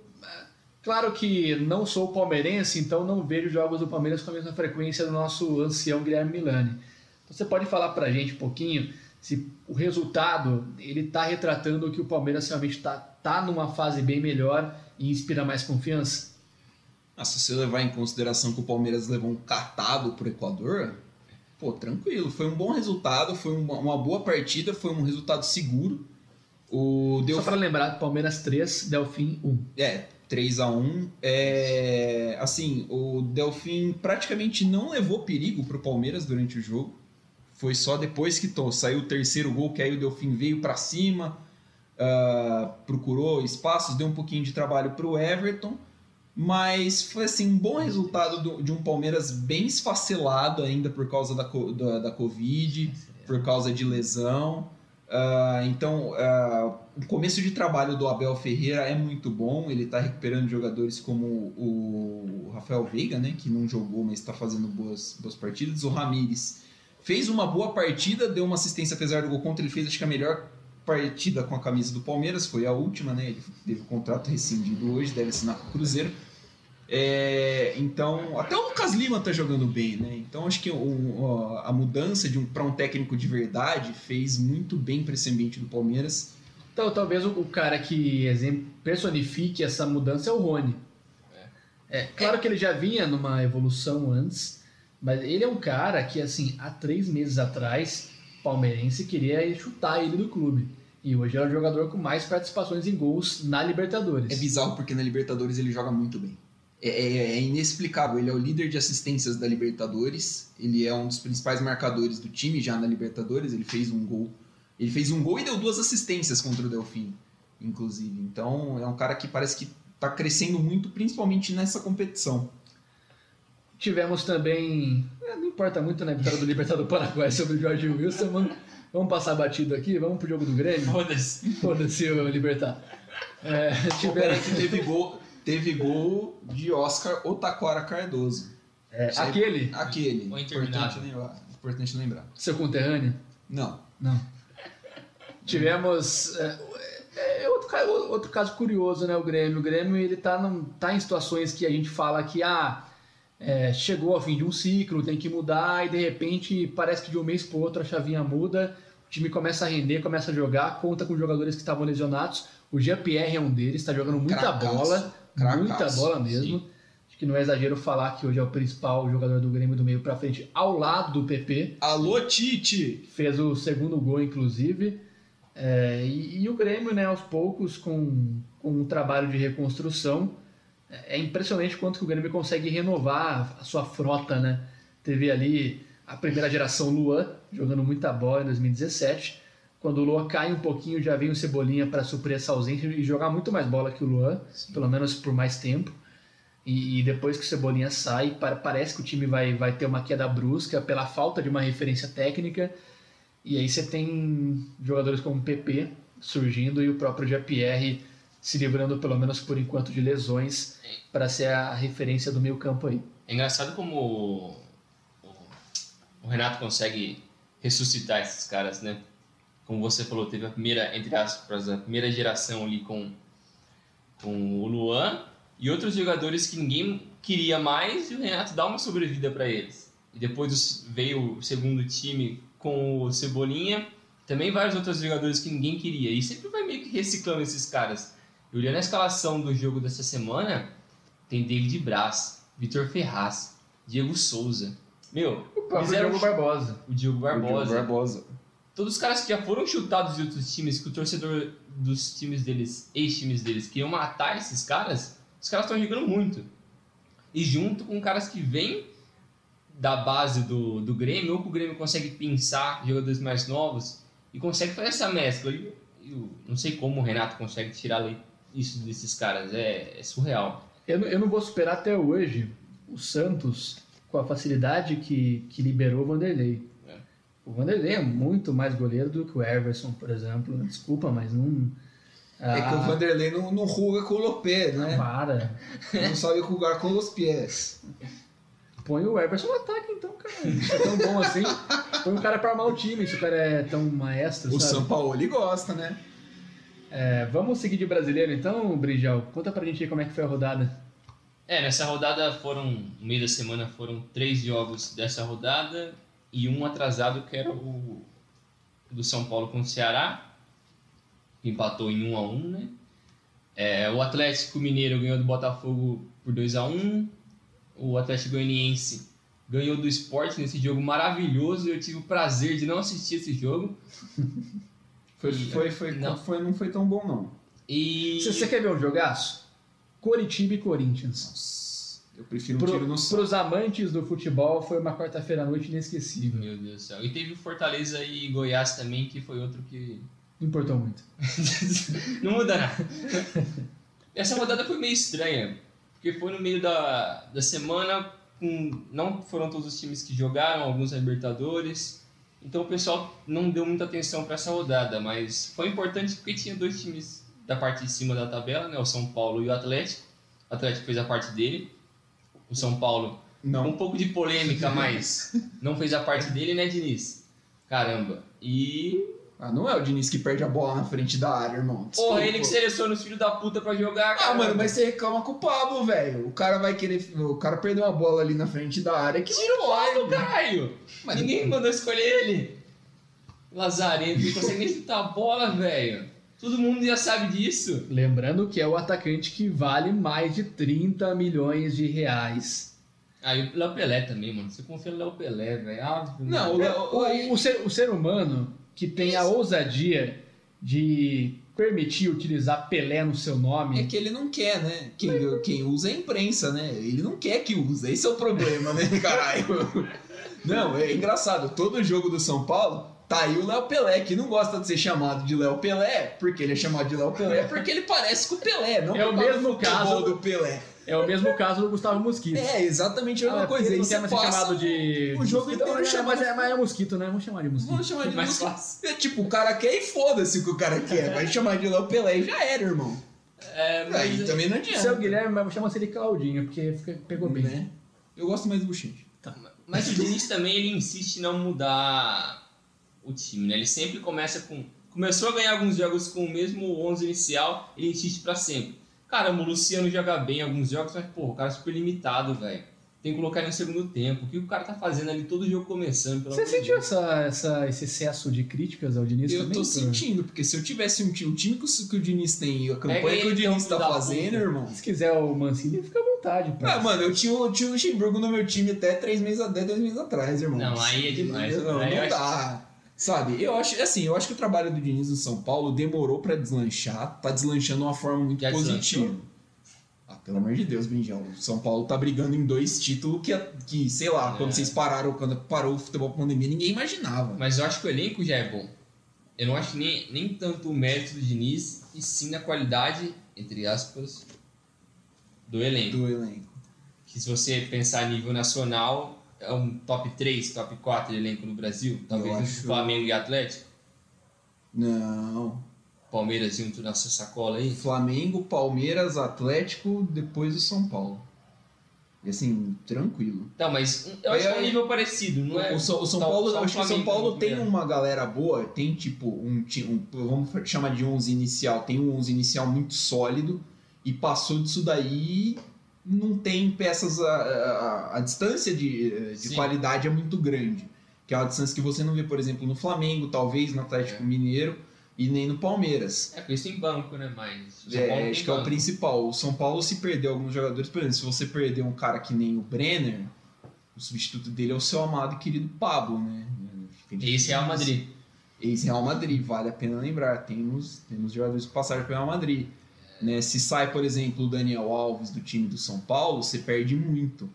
Claro que não sou palmeirense, então não vejo jogos do Palmeiras com a mesma frequência do nosso ancião Guilherme Milani. Você pode falar pra gente um pouquinho se o resultado ele está retratando que o Palmeiras realmente está tá numa fase bem melhor e inspira mais confiança? Ah, se você levar em consideração que o Palmeiras levou um catado pro Equador, pô, tranquilo. Foi um bom resultado, foi uma, uma boa partida, foi um resultado seguro. O Só para lembrar, Palmeiras 3, Delfim 1. É, 3 a 1 é, Assim, o Delfim praticamente não levou perigo pro Palmeiras durante o jogo. Foi só depois que to- saiu o terceiro gol que aí o Delfim veio para cima, ah, procurou espaços, deu um pouquinho de trabalho pro Everton. Mas foi assim, um bom resultado do- de um Palmeiras bem esfacelado ainda por causa da, da, da Covid, por causa de lesão. Ah, então, ah, o começo de trabalho do Abel Ferreira é muito bom. Ele está recuperando jogadores como o Rafael Veiga, né, que não jogou, mas está fazendo boas, boas partidas. O Ramires fez uma boa partida, deu uma assistência apesar do gol contra. Ele fez, acho que a melhor partida com a camisa do Palmeiras, foi a última, né? Ele teve o contrato rescindido hoje, deve assinar com o Cruzeiro. É, então, até o Lucas Lima tá jogando bem, né? Então, acho que o- a mudança de um, para um técnico de verdade fez muito bem para esse ambiente do Palmeiras. Então, talvez o, o cara que personifique essa mudança é o Rony. É, claro que ele já vinha numa evolução antes, mas ele é um cara que, assim, há três meses atrás, palmeirense queria chutar ele do clube. E hoje é o jogador com mais participações em gols na Libertadores. É bizarro porque na Libertadores ele joga muito bem. É, é- é inexplicável. Ele é o líder de assistências da Libertadores. Ele é um dos principais marcadores do time já na Libertadores. Ele fez um gol. Ele fez um gol e deu duas assistências contra o Delfim, inclusive. Então é um cara que parece que tá crescendo muito, principalmente nessa competição. Tivemos também. é, Não importa muito na vitória do Libertad do Paraguai sobre o Jorge Wilson. Vamos, vamos passar batido aqui, vamos pro jogo do Grêmio. Foda-se. Foda-se o Libertad. É, tiveram, Peraí que teve gol, teve gol de Oscar Otaquara Cardoso. é, aquele, Aquele. O Importante lembrar. Importante lembrar. seu conterrâneo. Não. Não. Tivemos. É, é outro, ca- outro caso curioso, né? O Grêmio. O Grêmio ele tá, num- tá em situações que a gente fala que ah, é, chegou ao fim de um ciclo, tem que mudar, e de repente parece que de um mês para outro a chavinha muda, o time começa a render, começa a jogar, conta com jogadores que estavam lesionados. O Jean-Pierre é um deles, está jogando muita Cracaço. bola, Cracaço, muita bola mesmo. Acho que não é exagero falar que hoje é o principal jogador do Grêmio do meio para frente, ao lado do PP Alô, Tite! fez o segundo gol, inclusive. É, e, e o Grêmio, né, aos poucos, com, com um trabalho de reconstrução, é impressionante quanto que o Grêmio consegue renovar a sua frota, né? Teve ali a primeira geração Luan, jogando muita bola em 2017. Quando o Luan cai um pouquinho, já vem o Cebolinha para suprir essa ausência e jogar muito mais bola que o Luan, pelo menos por mais tempo. E, e depois que o Cebolinha sai, pa- parece que o time vai, vai ter uma queda brusca pela falta de uma referência técnica. E aí você tem jogadores como o PP surgindo e o próprio Jean-Pierre se livrando, pelo menos por enquanto, de lesões para ser a referência do meio campo aí. É engraçado como o, o- o Renato consegue ressuscitar esses caras, né? Como você falou, teve a primeira, entre aspas, a primeira geração ali com, com o Luan e outros jogadores que ninguém queria mais e o Renato dá uma sobrevida para eles. E depois veio o segundo time com o Cebolinha, também vários outros jogadores que ninguém queria. E sempre vai meio que reciclando esses caras. E olhando a escalação do jogo dessa semana, tem David Braz, Vitor Ferraz, Diego Souza. Meu, O próprio Fizeram Diogo Barbosa. o Diogo Barbosa. Todos os caras que já foram chutados de outros times, que o torcedor dos times deles, ex-times deles, queriam matar esses caras, os caras estão jogando muito. E junto com caras que vêm da base do, do Grêmio, ou que o Grêmio consegue pensar jogadores mais novos e consegue fazer essa mescla. E eu não sei como o Renato consegue tirar isso desses caras, é, é surreal. Eu, eu não vou superar até hoje o Santos com a facilidade que, que liberou o Vanderlei. O Vanderlei é muito mais goleiro do que o Everson, por exemplo. Desculpa, mas não. É que o Ah, Vanderlei não, não ruga com o pé, né? Para. Não sabe rugar com os pés. Põe o Everson no ataque, então, cara. Isso é tão bom assim. Põe um cara pra armar o time, se o cara é tão maestro, O sabe? São Paulo ele gosta, né? É, vamos seguir de brasileiro então, Brijal? Conta pra gente aí como é que foi a rodada. É, nessa rodada foram, no meio da semana foram três jogos dessa rodada e um atrasado que era o do São Paulo com o Ceará, que empatou em 1 a 1 né? É, o Atlético Mineiro ganhou do Botafogo por 2 a 1 o Atlético Goianiense ganhou do Sport nesse jogo maravilhoso eu tive o prazer de não assistir esse jogo. Foi, foi, foi, Não. foi, não foi tão bom, não. E Se você quer ver um jogaço? Coritiba e Corinthians. Nossa, eu prefiro um Pro, tiro no saco. pros amantes do futebol, foi uma quarta-feira à noite inesquecível. Meu Deus do céu. E teve o Fortaleza e Goiás também, que foi outro que Não importou muito. não muda nada. Essa rodada foi meio estranha, porque foi no meio da, da semana, com, não foram todos os times que jogaram, alguns Libertadores, então o pessoal não deu muita atenção para essa rodada, mas foi importante porque tinha dois times da parte de cima da tabela, né, o São Paulo e o Atlético. O Atlético fez a parte dele, o São Paulo Não. um pouco de polêmica, mas não fez a parte dele, né, Diniz? Caramba. E Ah, não é o Diniz que perde a bola na frente da área, irmão. Desculpa. Porra, ele que seleciona os filhos da puta pra jogar, cara. Ah, mano, mas você reclama com o Pablo, velho. O cara vai querer. O cara perdeu uma bola ali na frente da área que Tira o lado, caralho! Mas- Ninguém mandou escolher ele. Lazarento, não consegue nem chutar a bola, velho. Todo mundo já sabe disso. Lembrando que é o atacante que vale mais de 30 milhões de reais. Ah, e o Léo Pelé também, mano. Você confia no Léo Pelé, velho. Ah, Não, o Léo- O, o ser, o ser humano que tem a ousadia de permitir utilizar Pelé no seu É nome. que ele não quer, né? Quem, quem usa é a imprensa, né? Ele não quer que use. Esse é o problema, né, caralho? Não, é engraçado. Todo jogo do São Paulo Tá aí o Léo Pelé, que não gosta de ser chamado de Léo Pelé, porque ele é chamado de Léo Pelé porque ele parece com o Pelé, não É o mesmo caso- do Pelé. É o mesmo caso do Gustavo Mosquito. É, exatamente a mesma Ah, coisa. não você quer mais ser passa chamado de. o jogo mosquito, inteiro mas, é, chamando- mas, é, mas é mosquito, né? Vamos chamar de mosquito. Vamos chamar de Mais música. fácil. É tipo, o cara quer e foda-se o que o cara quer. Vai chamar de Léo Pelé e já era, irmão. É, mas Aí também não adianta. Seu Guilherme, mas chama ele Claudinho, porque fica- pegou bem. Né? Eu gosto mais do Buchinche. Mas o Diniz também ele insiste em não mudar o time, né? Ele sempre começa com. Começou a ganhar alguns jogos com o mesmo 11 inicial, ele insiste pra sempre. Caramba, o Luciano joga bem em alguns jogos, mas, pô, o cara é super limitado, velho. Tem que colocar ele no segundo tempo. O que o cara tá fazendo ali todo jogo começando? Pelo Você sentiu essa, essa, esse excesso de críticas ao Diniz Eu também? tô por- sentindo, porque se eu tivesse um time, o time que o, que o Diniz tem e a campanha Pega que o Diniz então, tá fazendo, puta. irmão. Se quiser o Mancini, fica à vontade. pô. Ah, mano, eu tinha, o- tinha o Luxemburgo no meu time até três meses, até dois meses atrás, irmão. Não, aí é demais. Não, não eu dá. Sabe, eu acho, assim, eu acho que o trabalho do Diniz no São Paulo demorou pra deslanchar, tá deslanchando de uma forma muito Já positiva. deslanchou? Ah, pelo amor de Deus, Brinjão. O São Paulo tá brigando em dois títulos que, que sei lá, É. quando vocês pararam, quando parou o futebol pandemia, ninguém imaginava. Mas eu acho que o elenco já é bom. Eu não acho nem, nem tanto o mérito do Diniz, e sim na qualidade, entre aspas, do elenco. Do elenco. Que se você pensar a nível nacional, é um top 3, top 4 de elenco no Brasil. Talvez Eu acho- Flamengo e Atlético. Não. Palmeiras junto nessa sacola aí. Flamengo, Palmeiras, Atlético, depois o São Paulo. E assim, tranquilo. Tá, mas eu acho que é um nível parecido, não é? O São, o São Tá- Paulo, tá acho que o São Paulo tem primeiro. uma galera boa, tem tipo um, um vamos chamar de 11 inicial, tem um 11 inicial muito sólido e passou disso daí não tem peças a, a, a distância de, de qualidade é muito grande, que é uma distância que você não vê, por exemplo, no Flamengo, talvez no Atlético É. Mineiro e nem no Palmeiras. É, porque isso tem banco, né? Mas. É, acho que é o banco. principal. O São Paulo se perdeu alguns jogadores, por exemplo, se você perder um cara que nem o Brenner, o substituto dele é o seu amado e querido Pablo, né? Esse é. Madrid. Esse Real Madrid, vale a pena lembrar. Temos, temos jogadores que passaram pelo Real Madrid. Né? Se sai, por exemplo, o Daniel Alves do time do São Paulo, você perde muito.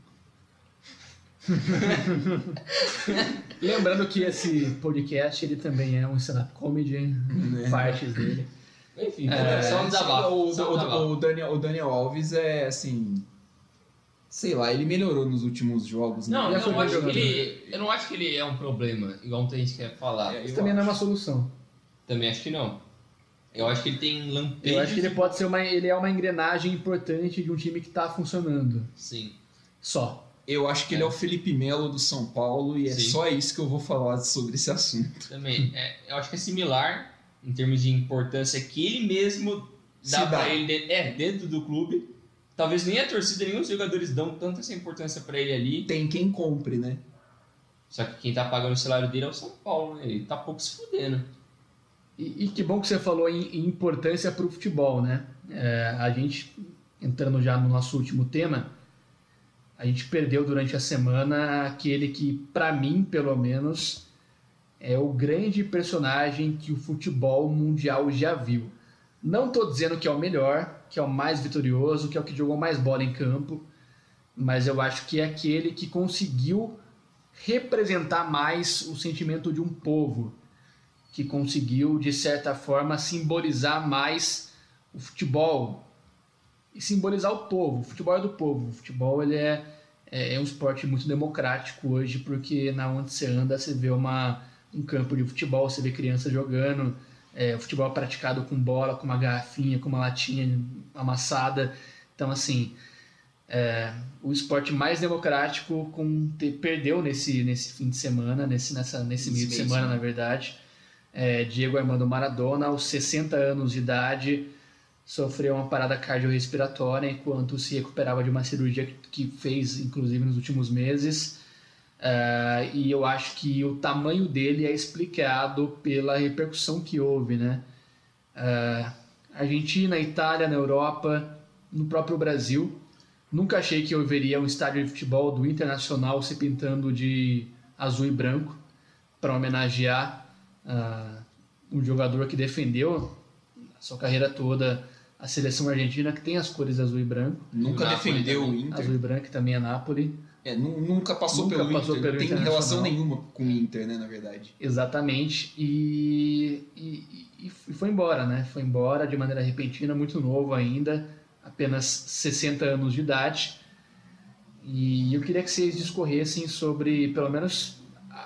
Lembrando que esse podcast ele também é um stand-up comedy, hein? Né? partes dele. Enfim, É, só um desabafo. O, só um o- desabafo. o Daniel, o Daniel Alves é assim. Sei lá, ele melhorou nos últimos jogos. né? Não, Já eu não, acho que ele, eu não acho que ele é um problema, igual muita gente quer falar. É, Isso também não é acho. uma solução. Também acho que não. Eu acho que ele tem lampejos. Eu acho que ele pode ser uma. Ele é uma engrenagem importante de um time que tá funcionando. Sim. Só. Eu acho que ele é o Felipe Melo do São Paulo e é Sim. só isso que eu vou falar sobre esse assunto. Também. É, eu acho que é similar em termos de importância que ele mesmo dá dá. ele de- é, dentro do clube. Talvez nem a torcida, nem os jogadores dão tanta essa importância pra ele ali. Tem quem compre, né? Só que quem tá pagando o salário dele é o São Paulo, né? Ele tá pouco se fudendo. E, e que bom que você falou em, em importância para o futebol, né? É, a gente, entrando já no nosso último tema, a gente perdeu durante a semana aquele que, para mim, pelo menos, é o grande personagem que o futebol mundial já viu. Não estou dizendo que é o melhor, que é o mais vitorioso, que é o que jogou mais bola em campo, mas eu acho que é aquele que conseguiu representar mais o sentimento de um povo que conseguiu, de certa forma, simbolizar mais o futebol e simbolizar o povo. O futebol é do povo. O futebol ele é, é, é um esporte muito democrático hoje, porque na onde você anda, você vê uma, um campo de futebol, você vê crianças jogando, é, o futebol é praticado com bola, com uma garrafinha, com uma latinha amassada. Então, assim, é, o esporte mais democrático com, te- perdeu nesse, nesse fim de semana, nesse, nessa, nesse Nesse meio de semana. na verdade. É, Diego Armando Maradona, aos 60 anos de idade, sofreu uma parada cardiorrespiratória enquanto se recuperava de uma cirurgia que- fez, inclusive, nos últimos meses. É, e eu acho que o tamanho dele é explicado pela repercussão que houve, né? É, Argentina, Itália, na Europa, no próprio Brasil. Nunca achei que eu veria um estádio de futebol do Internacional se pintando de azul e branco para homenagear ah, um jogador que defendeu a sua carreira toda a seleção argentina que tem as cores azul e branco. Nunca Napoli defendeu o também. Inter. Azul e branco que também é Nápoles. É, nu- nunca passou Nunca pelo passou Inter. pelo não tem relação nenhuma com o Inter, né, na verdade. Exatamente. E, e, e foi embora, né? Foi embora de maneira repentina, muito novo ainda, apenas 60 anos de idade. E eu queria que vocês discorressem sobre, pelo menos,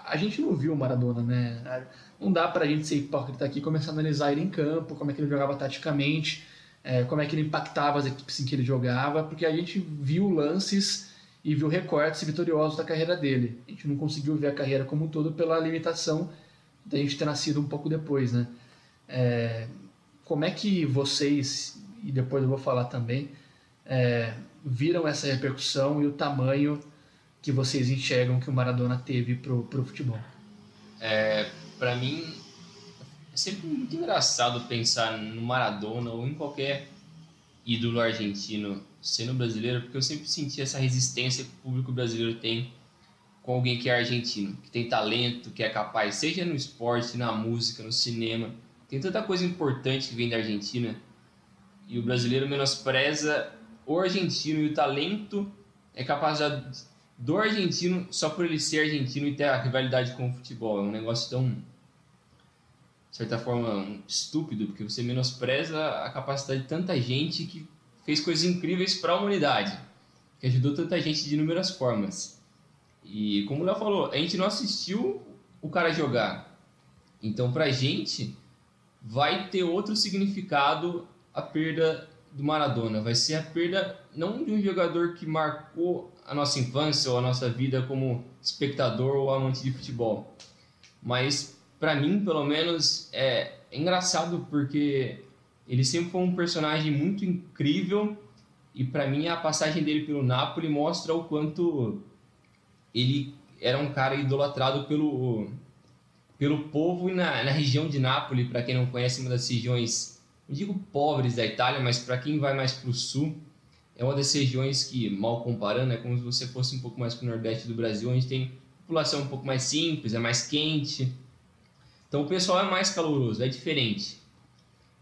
a, gente não viu o Maradona, né? Não dá pra gente ser hipócrita aqui e começar a analisar ele em campo, como é que ele jogava taticamente, é, como é que ele impactava as equipes em que ele jogava, porque a gente viu lances e viu recortes vitoriosos da carreira dele. A gente não conseguiu ver a carreira como um todo pela limitação da gente ter nascido um pouco depois, né? É, como é que vocês, e depois eu vou falar também, é, viram essa repercussão e o tamanho que vocês enxergam que o Maradona teve pro, pro futebol? Pra mim, é sempre muito engraçado pensar no Maradona ou em qualquer ídolo argentino sendo brasileiro, porque eu sempre senti essa resistência que o público brasileiro tem com alguém que é argentino, que tem talento, que é capaz, seja no esporte, na música, no cinema. Tem tanta coisa importante que vem da Argentina e o brasileiro menospreza o argentino e o talento é capaz de- do argentino só por ele ser argentino e ter a rivalidade com o futebol. É um negócio tão, de certa forma, estúpido, porque você menospreza a capacidade de tanta gente que fez coisas incríveis para a humanidade, que ajudou tanta gente de inúmeras formas. E como o Léo falou, a gente não assistiu o cara jogar. Então, pra gente, vai ter outro significado a perda do Maradona. Vai ser a perda não de um jogador que marcou a nossa infância ou a nossa vida como espectador ou amante de futebol, mas pra mim, pelo menos, é engraçado porque ele sempre foi um personagem muito incrível e pra mim a passagem dele pelo Napoli mostra o quanto ele era um cara idolatrado pelo pelo povo e na, na região de Nápoles, para quem não conhece, uma das regiões, não digo pobres da Itália, mas para quem vai mais para o sul, é uma das regiões que, mal comparando, é como se você fosse um pouco mais para o nordeste do Brasil, onde tem população um pouco mais simples, é mais quente. Então o pessoal é mais caloroso, é diferente.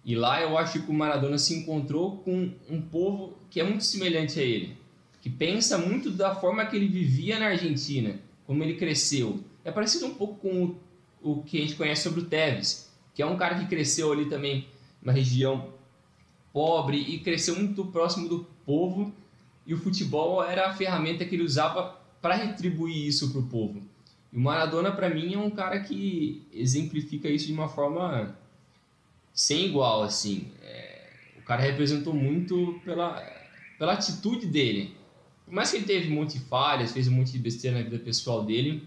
E lá eu acho que o Maradona se encontrou com um povo que é muito semelhante a ele, que pensa muito da forma que ele vivia na Argentina, como ele cresceu. É parecido um pouco com o o que a gente conhece sobre o Tevez, que é um cara que cresceu ali também numa região pobre e cresceu muito próximo do povo, e o futebol era a ferramenta que ele usava para retribuir isso para o povo. E o Maradona, para mim, é um cara que exemplifica isso de uma forma sem igual, assim. É, o cara representou muito pela, pela atitude dele. Por mais que ele teve um monte de falhas, fez um monte de besteira na vida pessoal dele,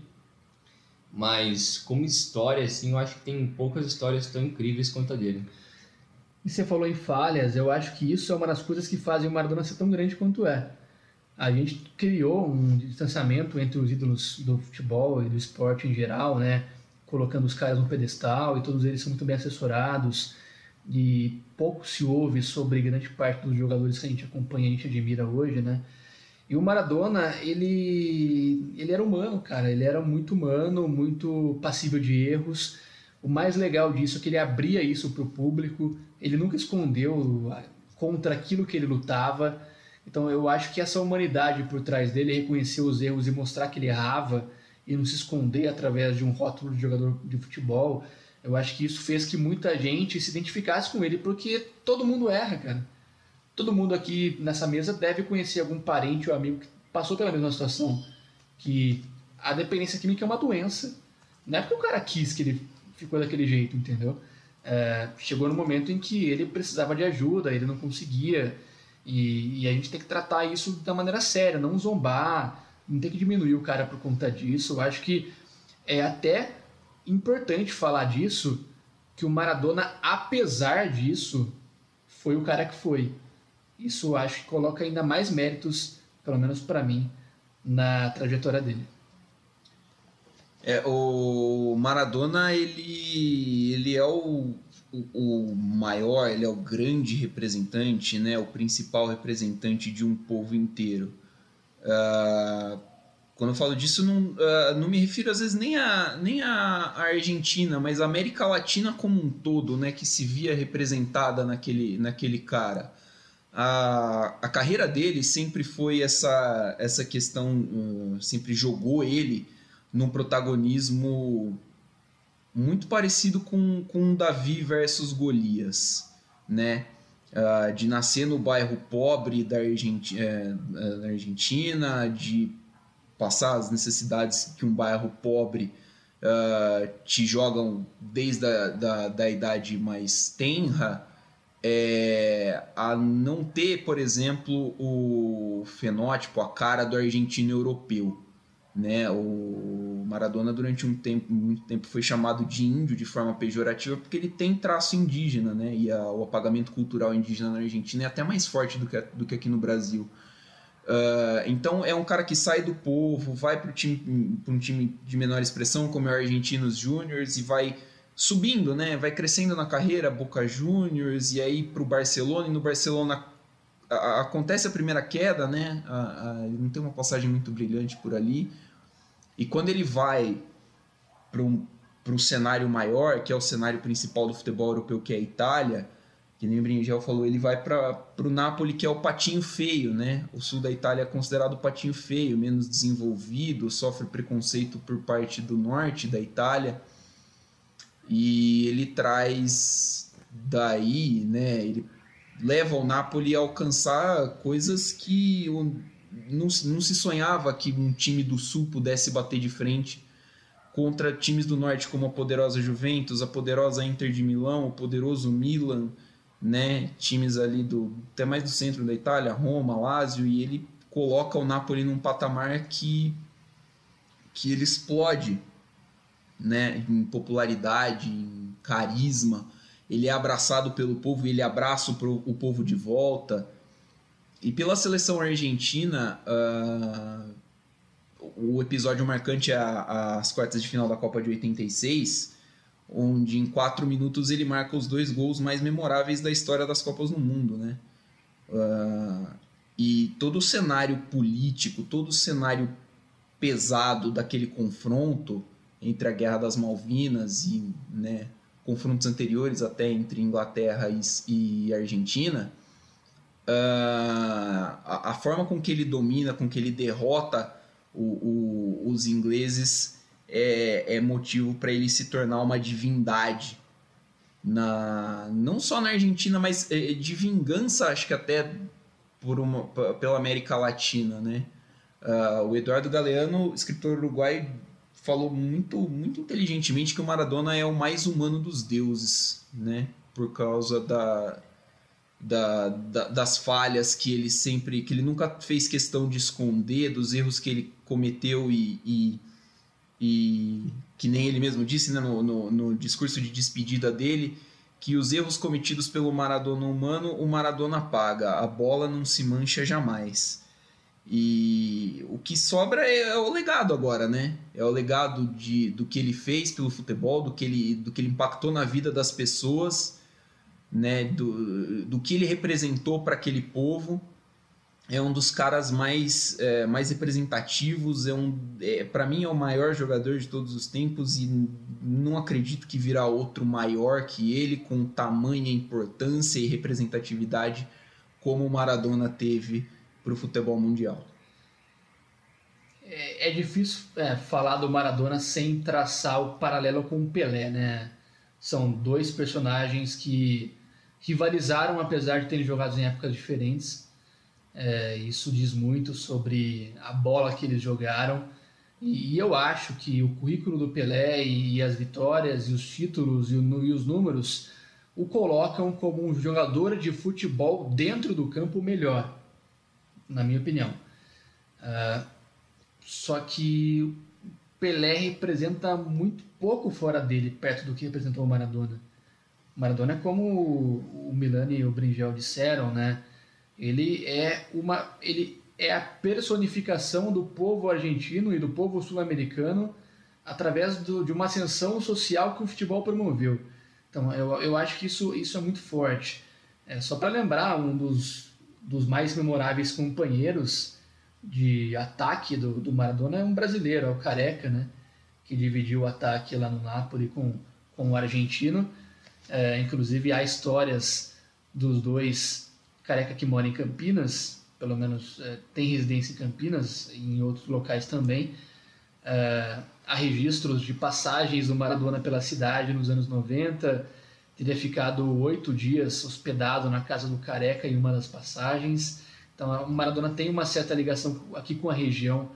mas como história, assim, eu acho que tem poucas histórias tão incríveis quanto a dele. E você falou em falhas, eu acho que isso é uma das coisas que fazem o Maradona ser tão grande quanto é. A gente criou um distanciamento entre os ídolos do futebol e do esporte em geral, né? Colocando os caras no pedestal e todos eles são muito bem assessorados. E pouco se ouve sobre grande parte dos jogadores que a gente acompanha, a gente admira hoje, né? E o Maradona, ele, ele era humano, cara. Ele era muito humano, muito passível de erros. O mais legal disso é que ele abria isso para o público. Ele nunca escondeu contra aquilo que ele lutava. Então eu acho que essa humanidade por trás dele, reconhecer os erros e mostrar que ele errava e não se esconder através de um rótulo de jogador de futebol, eu acho que isso fez que muita gente se identificasse com ele, porque todo mundo erra, cara. Todo mundo aqui nessa mesa deve conhecer algum parente ou amigo que passou pela mesma situação. Que a dependência química é uma doença. Não é porque o cara quis que ele ficou daquele jeito, entendeu? É, chegou no momento em que ele precisava de ajuda, ele não conseguia. E, e, a gente tem que tratar isso da maneira séria, não zombar, não tem que diminuir o cara por conta disso. Eu acho que é até importante falar disso, que o Maradona, apesar disso, foi o cara que foi. Isso eu acho que coloca ainda mais méritos, pelo menos para mim, na trajetória dele. É, o Maradona, ele, ele é o, o, o, maior, ele é o grande representante, né, o principal representante de um povo inteiro. Uh, Quando eu falo disso, não, uh, não me refiro às vezes nem a, nem a Argentina, mas a América Latina como um todo, né, que se via representada naquele, naquele cara. A, a carreira dele sempre foi essa, essa questão, uh, sempre jogou ele num protagonismo muito parecido com, com Davi versus Golias, né? Uh, de nascer no bairro pobre da, Argenti é, da Argentina, de passar as necessidades que um bairro pobre uh, te jogam desde a da, da idade mais tenra, é, a não ter, por exemplo, o fenótipo, a cara do argentino europeu. Né? O Maradona, durante um tempo, muito tempo, foi chamado de índio de forma pejorativa porque ele tem traço indígena, né? e a, o apagamento cultural indígena na Argentina é até mais forte do que, do que aqui no Brasil. Uh, então é um cara que sai do povo, vai para time, um time de menor expressão, como é o Argentinos Júniors, e vai subindo, né? Vai crescendo na carreira, Boca Juniors, e aí para o Barcelona, e no Barcelona acontece a primeira queda, né? Não tem uma passagem muito brilhante por ali. E quando ele vai para um, um cenário maior, que é o cenário principal do futebol europeu, que é a Itália, que nem o Bringel falou, ele vai para o Napoli, que é o patinho feio, né? O sul da Itália é considerado o patinho feio, menos desenvolvido, sofre preconceito por parte do norte da Itália. E ele traz daí, né? Ele leva o Napoli a alcançar coisas que não, não se sonhava que um time do sul pudesse bater de frente contra times do norte como a poderosa Juventus, a poderosa Inter de Milão, o poderoso Milan né, times ali do até mais do centro da Itália, Roma, Lazio, e ele coloca o Napoli num patamar que que ele explode, né, em popularidade, em carisma. Ele é abraçado pelo povo, ele abraça o, o povo de volta. E pela seleção argentina, uh, o episódio marcante é as quartas de final da Copa de 86 onde em quatro minutos ele marca os dois gols mais memoráveis da história das Copas no mundo, né? Uh, e todo o cenário político, todo o cenário pesado daquele confronto entre a Guerra das Malvinas e né, confrontos anteriores até entre Inglaterra e, e Argentina, a, a, forma com que ele domina, com que ele derrota o, o, os ingleses é, é motivo para ele se tornar uma divindade na não só na Argentina, mas é, de vingança, acho que até por uma, pela América Latina, né? Uh, o Eduardo Galeano, escritor uruguai, falou muito, muito inteligentemente que o Maradona é o mais humano dos deuses, né? Por causa da, da, da, das falhas que ele sempre, que ele nunca fez questão de esconder, dos erros que ele cometeu e, e e que nem ele mesmo disse né, no, no, no, discurso de despedida dele, que os erros cometidos pelo Maradona humano, o Maradona paga, a bola não se mancha jamais. E o que sobra é, é o legado agora, né? É o legado de, do que ele fez pelo futebol, do que ele, do que ele impactou na vida das pessoas, né? do, do que ele representou para aquele povo é um dos caras mais, é, mais representativos, é um, é, para mim é o maior jogador de todos os tempos e não acredito que virá outro maior que ele com tamanha importância e representatividade como o Maradona teve para o futebol mundial. É, é difícil é, falar do Maradona sem traçar o paralelo com o Pelé, né? São dois personagens que rivalizaram apesar de terem jogado em épocas diferentes é, isso diz muito sobre a bola que eles jogaram. E, e, eu acho que o currículo do Pelé e, e as vitórias e os títulos e, o, e, os números o colocam como um jogador de futebol dentro do campo melhor, na minha opinião. Uh, só que Pelé representa muito pouco fora dele, perto do que representou o Maradona. Maradona é como o Milani e o Bringel disseram, né? Ele é uma ele é a personificação do povo argentino e do povo sul-americano através do, de uma ascensão social que o futebol promoveu. Então, eu, eu acho que isso, isso é muito forte. É, só para lembrar, um dos, dos mais memoráveis companheiros de ataque do, do Maradona é um brasileiro, é o Careca, né? Que dividiu o ataque lá no Napoli com, com o argentino. É, inclusive há histórias dos dois Careca que mora em Campinas, pelo menos é, tem residência em Campinas, e em outros locais também. É, há registros de passagens do Maradona pela cidade nos anos 90. Teria ficado oito dias hospedado na casa do Careca em uma das passagens. Então, o Maradona tem uma certa ligação aqui com a região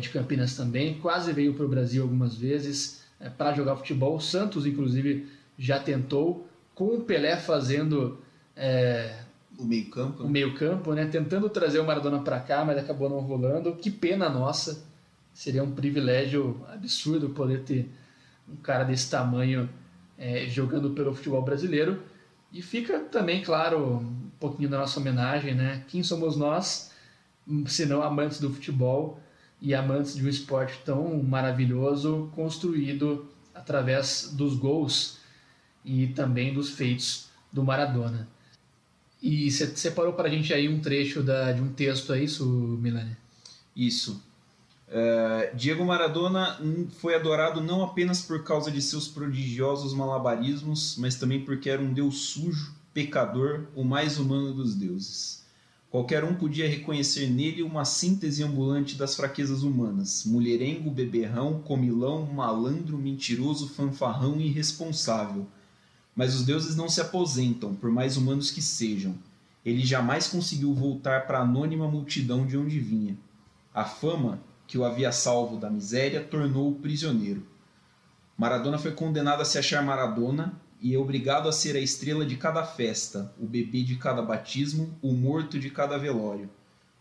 de Campinas também. Quase veio para o Brasil algumas vezes para jogar futebol. O Santos, inclusive, já tentou, com o Pelé fazendo é, o meio-campo. O meio-campo, né? Tentando trazer o Maradona para cá, mas acabou não rolando. Que pena nossa. Seria um privilégio absurdo poder ter um cara desse tamanho é, jogando pelo futebol brasileiro. E fica também, claro, um pouquinho da nossa homenagem, né? Quem somos nós, se não amantes do futebol e amantes de um esporte tão maravilhoso, construído através dos gols e também dos feitos do Maradona. E você separou para a gente aí um trecho da, de um texto, é isso, Milani? Isso. Uh, Diego Maradona foi adorado não apenas por causa de seus prodigiosos malabarismos, mas também porque era um deus sujo, pecador, o mais humano dos deuses. Qualquer um podia reconhecer nele uma síntese ambulante das fraquezas humanas: mulherengo, beberrão, comilão, malandro, mentiroso, fanfarrão e irresponsável. Mas os deuses não se aposentam, por mais humanos que sejam. Ele jamais conseguiu voltar para a anônima multidão de onde vinha. A fama que o havia salvo da miséria, tornou-o prisioneiro. Maradona foi condenado a se achar Maradona e é obrigado a ser a estrela de cada festa, o bebê de cada batismo, o morto de cada velório.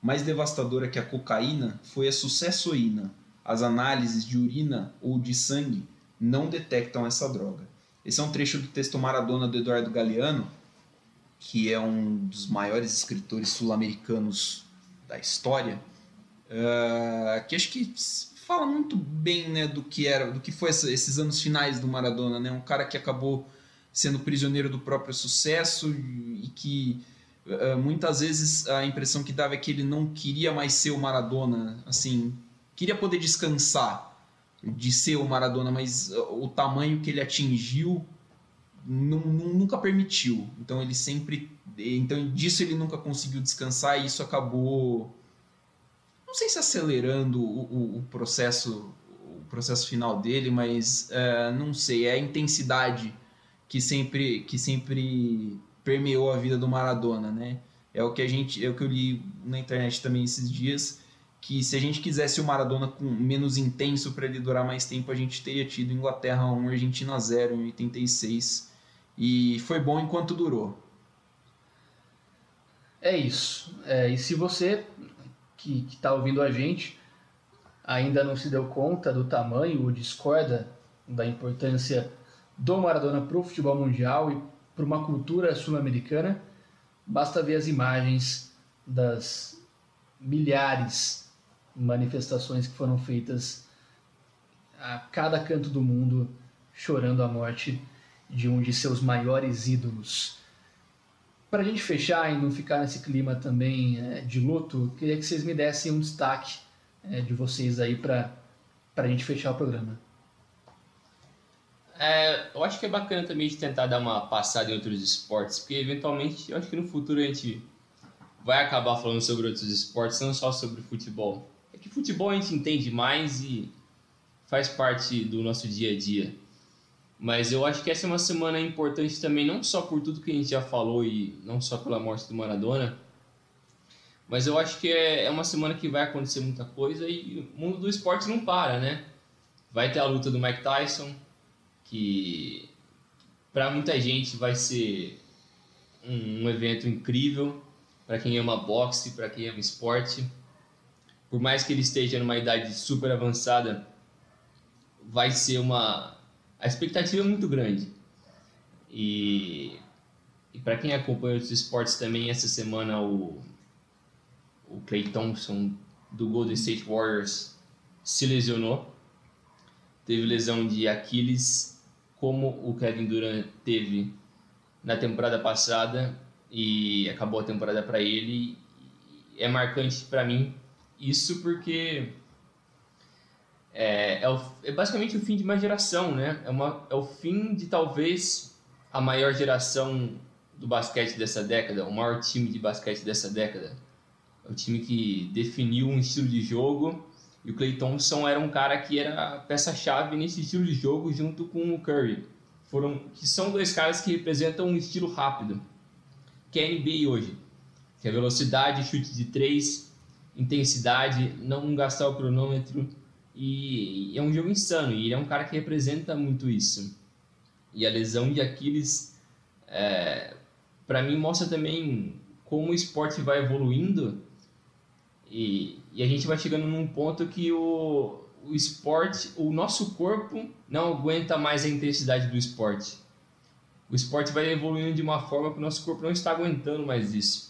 Mais devastadora que a cocaína foi a sucessoína. As análises de urina ou de sangue não detectam essa droga. Esse é um trecho do texto Maradona do Eduardo Galeano, que é um dos maiores escritores sul-americanos da história, Uh, que acho que fala muito bem né, do que era, do que foi esses anos finais do Maradona, né? Um cara que acabou sendo prisioneiro do próprio sucesso e que uh, muitas vezes a impressão que dava é que ele não queria mais ser o Maradona, assim, queria poder descansar de ser o Maradona, mas o tamanho que ele atingiu nunca permitiu. Então ele sempre, então disso ele nunca conseguiu descansar e isso acabou não sei se acelerando o, o, o processo o processo final dele, mas uh, não sei, é a intensidade que sempre que sempre permeou a vida do Maradona, né? É o que a gente, é o que eu li na internet também esses dias, que se a gente quisesse o Maradona com menos intenso para ele durar mais tempo, a gente teria tido Inglaterra 1, Argentina 0 em 86. E foi bom enquanto durou. É isso. É, e se você que está ouvindo a gente ainda não se deu conta do tamanho ou discorda da importância do Maradona para o futebol mundial e para uma cultura sul-americana, basta ver as imagens das milhares manifestações que foram feitas a cada canto do mundo chorando a morte de um de seus maiores ídolos. Para a gente fechar e não ficar nesse clima também é, de luto, queria que vocês me dessem um destaque é, de vocês aí para a gente fechar o programa. É, eu acho que é bacana também de tentar dar uma passada em outros esportes, porque eventualmente eu acho que no futuro a gente vai acabar falando sobre outros esportes, não só sobre futebol. É que futebol a gente entende mais e faz parte do nosso dia a dia. Mas eu acho que essa é uma semana importante também, não só por tudo que a gente já falou e não só pela morte do Maradona, mas eu acho que é, é uma semana que vai acontecer muita coisa e o mundo do esporte não para, né? Vai ter a luta do Mike Tyson, que para muita gente vai ser um, um evento incrível para quem ama boxe, para quem ama esporte. Por mais que ele esteja numa idade super avançada, vai ser uma a expectativa é muito grande. E, e para quem acompanha os esportes também, essa semana o, o Clay Thompson do Golden State Warriors se lesionou. Teve lesão de Aquiles, como o Kevin Durant teve na temporada passada e acabou a temporada para ele. É marcante para mim Isso porque é, é, o- é basicamente o fim de uma geração, né? É, uma, é o fim de talvez a maior geração do basquete dessa década, o maior time de basquete dessa década. É o time que definiu um estilo de jogo e o Clay Thompson era um cara que era peça-chave nesse estilo de jogo junto com o Curry. Foram, que são dois caras que representam um estilo rápido, que é a NBA hoje. Que é velocidade, chute de três, intensidade, não gastar o cronômetro. E, e é um jogo insano, e ele é um cara que representa muito isso. E a lesão de Aquiles, é, para mim, mostra também como o esporte vai evoluindo e, e a gente vai chegando num ponto que o, o esporte, o nosso corpo não aguenta mais a intensidade do esporte. O esporte vai evoluindo de uma forma que o nosso corpo não está aguentando mais isso.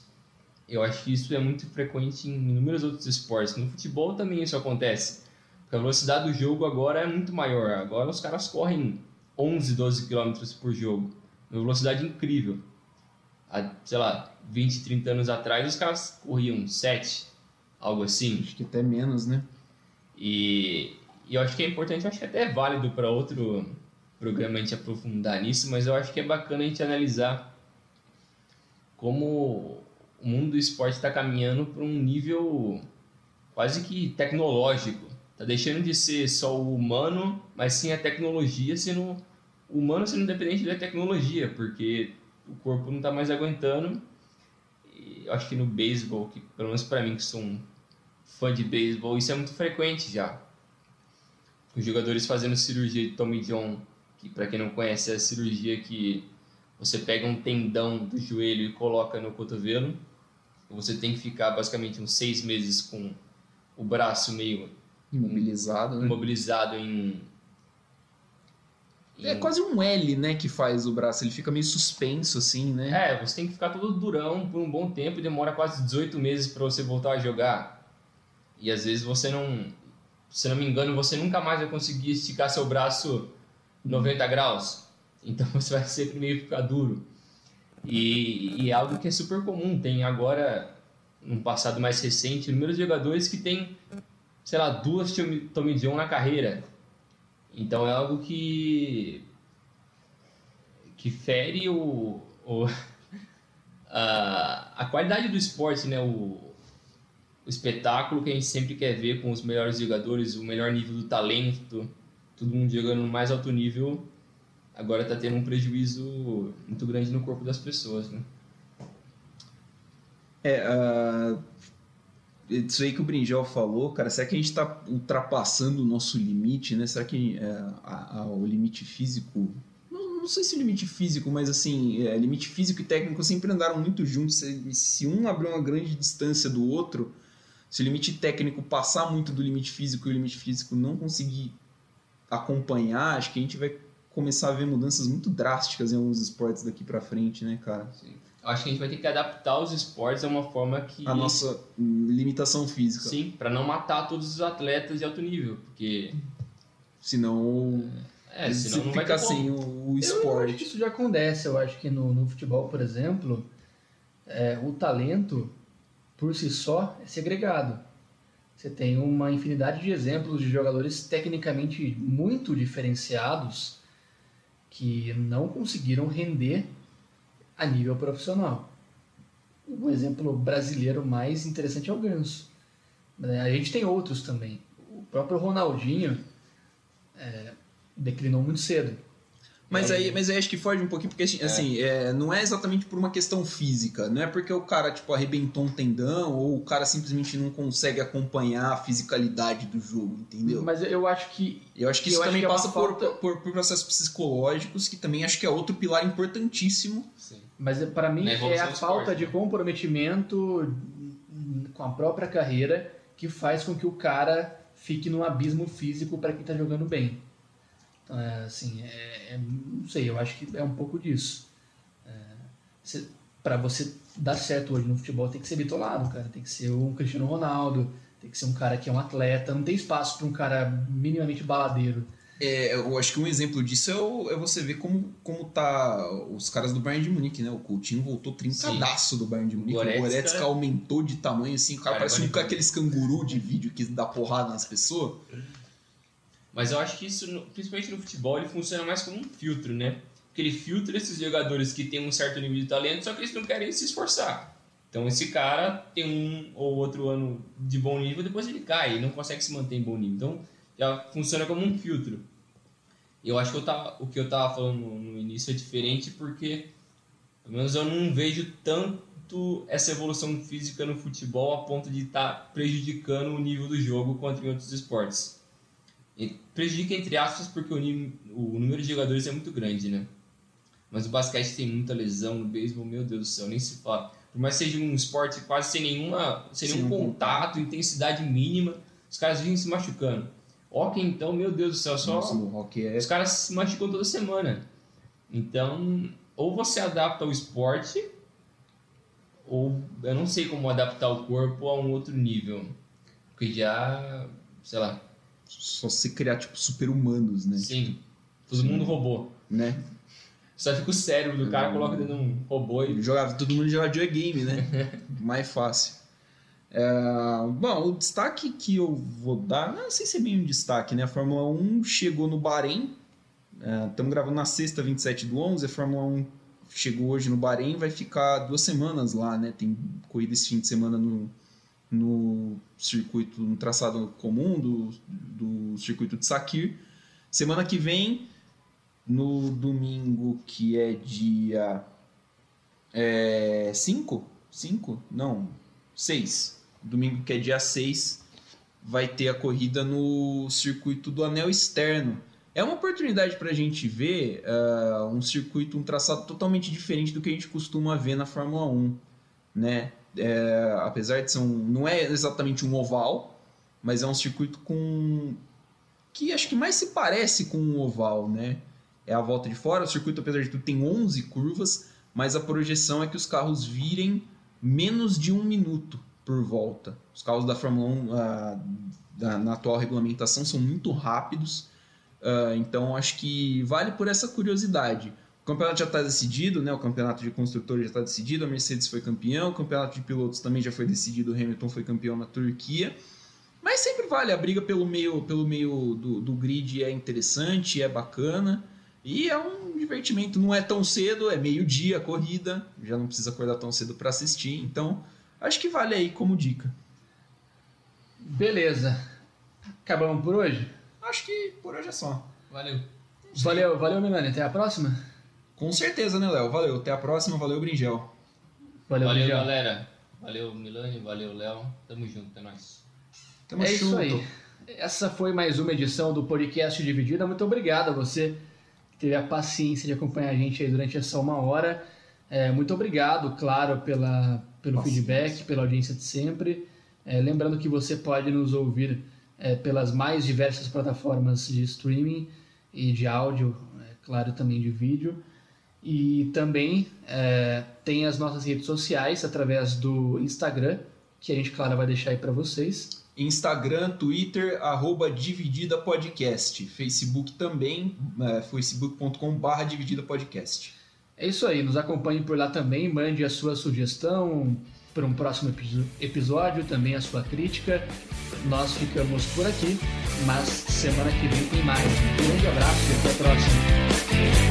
Eu acho que isso é muito frequente em inúmeros outros esportes. No futebol também isso acontece. Porque a velocidade do jogo agora é muito maior. Agora os caras correm 11, 12 km por jogo. Uma velocidade incrível. Há, sei lá, 20, 30 anos atrás os caras corriam 7, algo assim. Acho que até menos, né? E, e eu acho que é importante, eu acho que até é válido para outro programa a gente aprofundar nisso, mas eu acho que é bacana a gente analisar como o mundo do esporte está caminhando para um nível quase que tecnológico. Está deixando de ser só o humano, mas sim a tecnologia sendo o humano sendo independente da tecnologia, porque o corpo não está mais aguentando. E eu acho que no beisebol, que pelo menos para mim que sou um fã de beisebol, isso é muito frequente já. Os jogadores fazendo cirurgia de Tommy John, que para quem não conhece é a cirurgia que você pega um tendão do joelho e coloca no cotovelo. Você tem que ficar basicamente uns seis meses com o braço meio Imobilizado, né? imobilizado em. É em- quase um L, né, que faz o braço. Ele fica meio suspenso, assim, né? É, você tem que ficar todo durão por um bom tempo e demora quase 18 meses para você voltar a jogar. E às vezes você não, se não me engano, você nunca mais vai conseguir esticar seu braço 90 graus. Então você vai sempre meio ficar duro. E, e é algo que é super comum. Tem agora, num passado mais recente, inúmeros jogadores que têm, sei lá, duas Tommy John na carreira. Então é algo que que fere o, o a, a qualidade do esporte, né? O, o espetáculo que a gente sempre quer ver com os melhores jogadores, o melhor nível do talento, todo mundo jogando no mais alto nível, agora está tendo um prejuízo muito grande no corpo das pessoas, né? É, ah, isso aí que o Brinjel falou, cara, será que a gente tá ultrapassando o nosso limite, né? Será que é, a- a- o limite físico. Não, não sei se o limite físico, mas assim, é, limite físico e técnico sempre andaram muito juntos. Se, se um abrir uma grande distância do outro, se o limite técnico passar muito do limite físico e o limite físico não conseguir acompanhar, acho que a gente vai começar a ver mudanças muito drásticas em alguns esportes daqui pra frente, né, cara? Eu acho que a gente vai ter que adaptar os esportes a uma forma que A nossa limitação física. sim, para não matar todos os atletas de alto nível, porque Senão, é, se senão não vai ficar sem o, o Eu, eu acho que esporte. isso já acontece. Eu acho que no, no futebol, por exemplo, é, o talento por si só é segregado. Você tem uma infinidade de exemplos de jogadores tecnicamente muito diferenciados que não conseguiram render a nível profissional. O exemplo brasileiro mais interessante é o Ganso. né? A gente tem outros também. O próprio Ronaldinho é, declinou muito cedo. Mas aí, mas aí acho que foge um pouquinho, porque assim, assim, é, não é exatamente por uma questão física. Não é porque o cara, tipo, arrebentou um tendão ou o cara simplesmente não consegue acompanhar a fisicalidade do jogo, entendeu? Mas eu acho que Eu acho que isso também que é passa por, falta- por, por processos psicológicos, que também acho que é outro pilar importantíssimo. Sim. Mas para mim é a falta esporte, de né? comprometimento com a própria carreira que faz com que o cara fique num abismo físico para quem tá jogando bem. Então, é, assim, é, é- não sei, eu acho que é um pouco disso. para você dar certo hoje no futebol tem que ser bitolado, cara. Tem que ser um Cristiano Ronaldo, tem que ser um cara que é um atleta. Não tem espaço para um cara minimamente baladeiro. É, eu acho que um exemplo disso é, o- é você ver como, como tá os caras do Bayern de Munique, né? O Coutinho voltou trincadaço do Bayern de Munique. O Goretzka- Goretzka aumentou de tamanho, assim. O cara, Cara, parece um aqueles canguru de vídeo que dá porrada nas pessoas. Mas eu acho que isso, principalmente no futebol, ele funciona mais como um filtro, né? Porque ele filtra esses jogadores que têm um certo nível de talento, só que eles não querem se esforçar. Então esse cara tem um ou outro ano de bom nível, depois ele cai, ele não consegue se manter em bom nível. Então já funciona como um filtro. Eu acho que eu tava, o que eu tava falando no, início é diferente porque, pelo menos eu não vejo tanto essa evolução física no futebol a ponto de estar prejudicando o nível do jogo quanto em outros esportes. Prejudica entre aspas porque o, o número de jogadores é muito grande, né? Mas o basquete tem muita lesão, no beisebol, meu Deus do céu, nem se fala. Por mais que seja um esporte quase sem nenhuma, sem Sem nenhum um contato, intensidade mínima, os caras vivem se machucando. Hockey, então, meu Deus do céu, só Nossa, é os caras se machucam toda semana. Então, ou você adapta o esporte, ou eu não sei como adaptar o corpo a um outro nível. Porque já, sei lá, só se criar, tipo, super-humanos, né? sim, todo Sim. mundo robô. né? Só fica o cérebro do cara, coloca dentro de um robô e. Jogava, todo mundo jogava videogame, né? Mais fácil. É, bom, o destaque que eu vou dar, não sei se é bem um destaque, né? A Fórmula 1 chegou no Bahrein. Estamos gravando na sexta, 27 do 11. A Fórmula 1 chegou hoje no Bahrein vai ficar duas semanas lá, né? Tem corrida esse fim de semana no, no circuito, no traçado comum do, do circuito de Sakir. Semana que vem, no domingo, que é dia 5? 5? Não, 6. Domingo que é dia 6, vai ter a corrida no circuito do anel externo. É uma oportunidade para a gente ver ah, um circuito, um traçado totalmente diferente do que a gente costuma ver na Fórmula 1. Né? É, apesar de ser um. Não é exatamente um oval, mas é um circuito com. que acho que mais se parece com um oval, né? É a volta de fora. O circuito, apesar de tudo, tem 11 curvas, mas a projeção é que os carros virem menos de um minuto por volta. Os carros da Fórmula 1 ah, da- na atual regulamentação são muito rápidos, ah, então acho que vale por essa curiosidade. O campeonato já está decidido, né? o campeonato de construtores já está decidido, a Mercedes foi campeão, o campeonato de pilotos também já foi decidido, o Hamilton foi campeão na Turquia. Mas sempre vale, a briga pelo meio, pelo meio do, do grid é interessante, é bacana. E é um divertimento, não é tão cedo, é meio-dia a corrida, já não precisa acordar tão cedo para assistir, então acho que vale aí como dica. Beleza. Acabamos por hoje? Acho que por hoje é só. Valeu. Valeu, valeu, Milani. Até a próxima. Com certeza, né, Léo? Valeu, até a próxima, valeu, Bringel. Valeu, Valeu, Miguel. galera. Valeu, Milani. Valeu, Léo. Tamo junto, é nóis. Tamo É isso junto. aí. Essa foi mais uma edição do podcast Dividida. Muito obrigado a você que teve a paciência de acompanhar a gente aí durante essa uma hora. É, muito obrigado, claro, pela, pelo Paciência. feedback, pela audiência de sempre. É, lembrando que você pode nos ouvir é, pelas mais diversas plataformas de streaming e de áudio, é, claro, também de vídeo. E também é, tem as nossas redes sociais através do Instagram, que a gente, claro, vai deixar aí para vocês. Instagram, Twitter, arroba Dividida Podcast. Facebook também, é, facebook.com.br Dividida Podcast. É isso aí, nos acompanhe por lá também, mande a sua sugestão para um próximo episódio, também a sua crítica. Nós ficamos por aqui, mas semana que vem tem mais. Um grande abraço e até a próxima.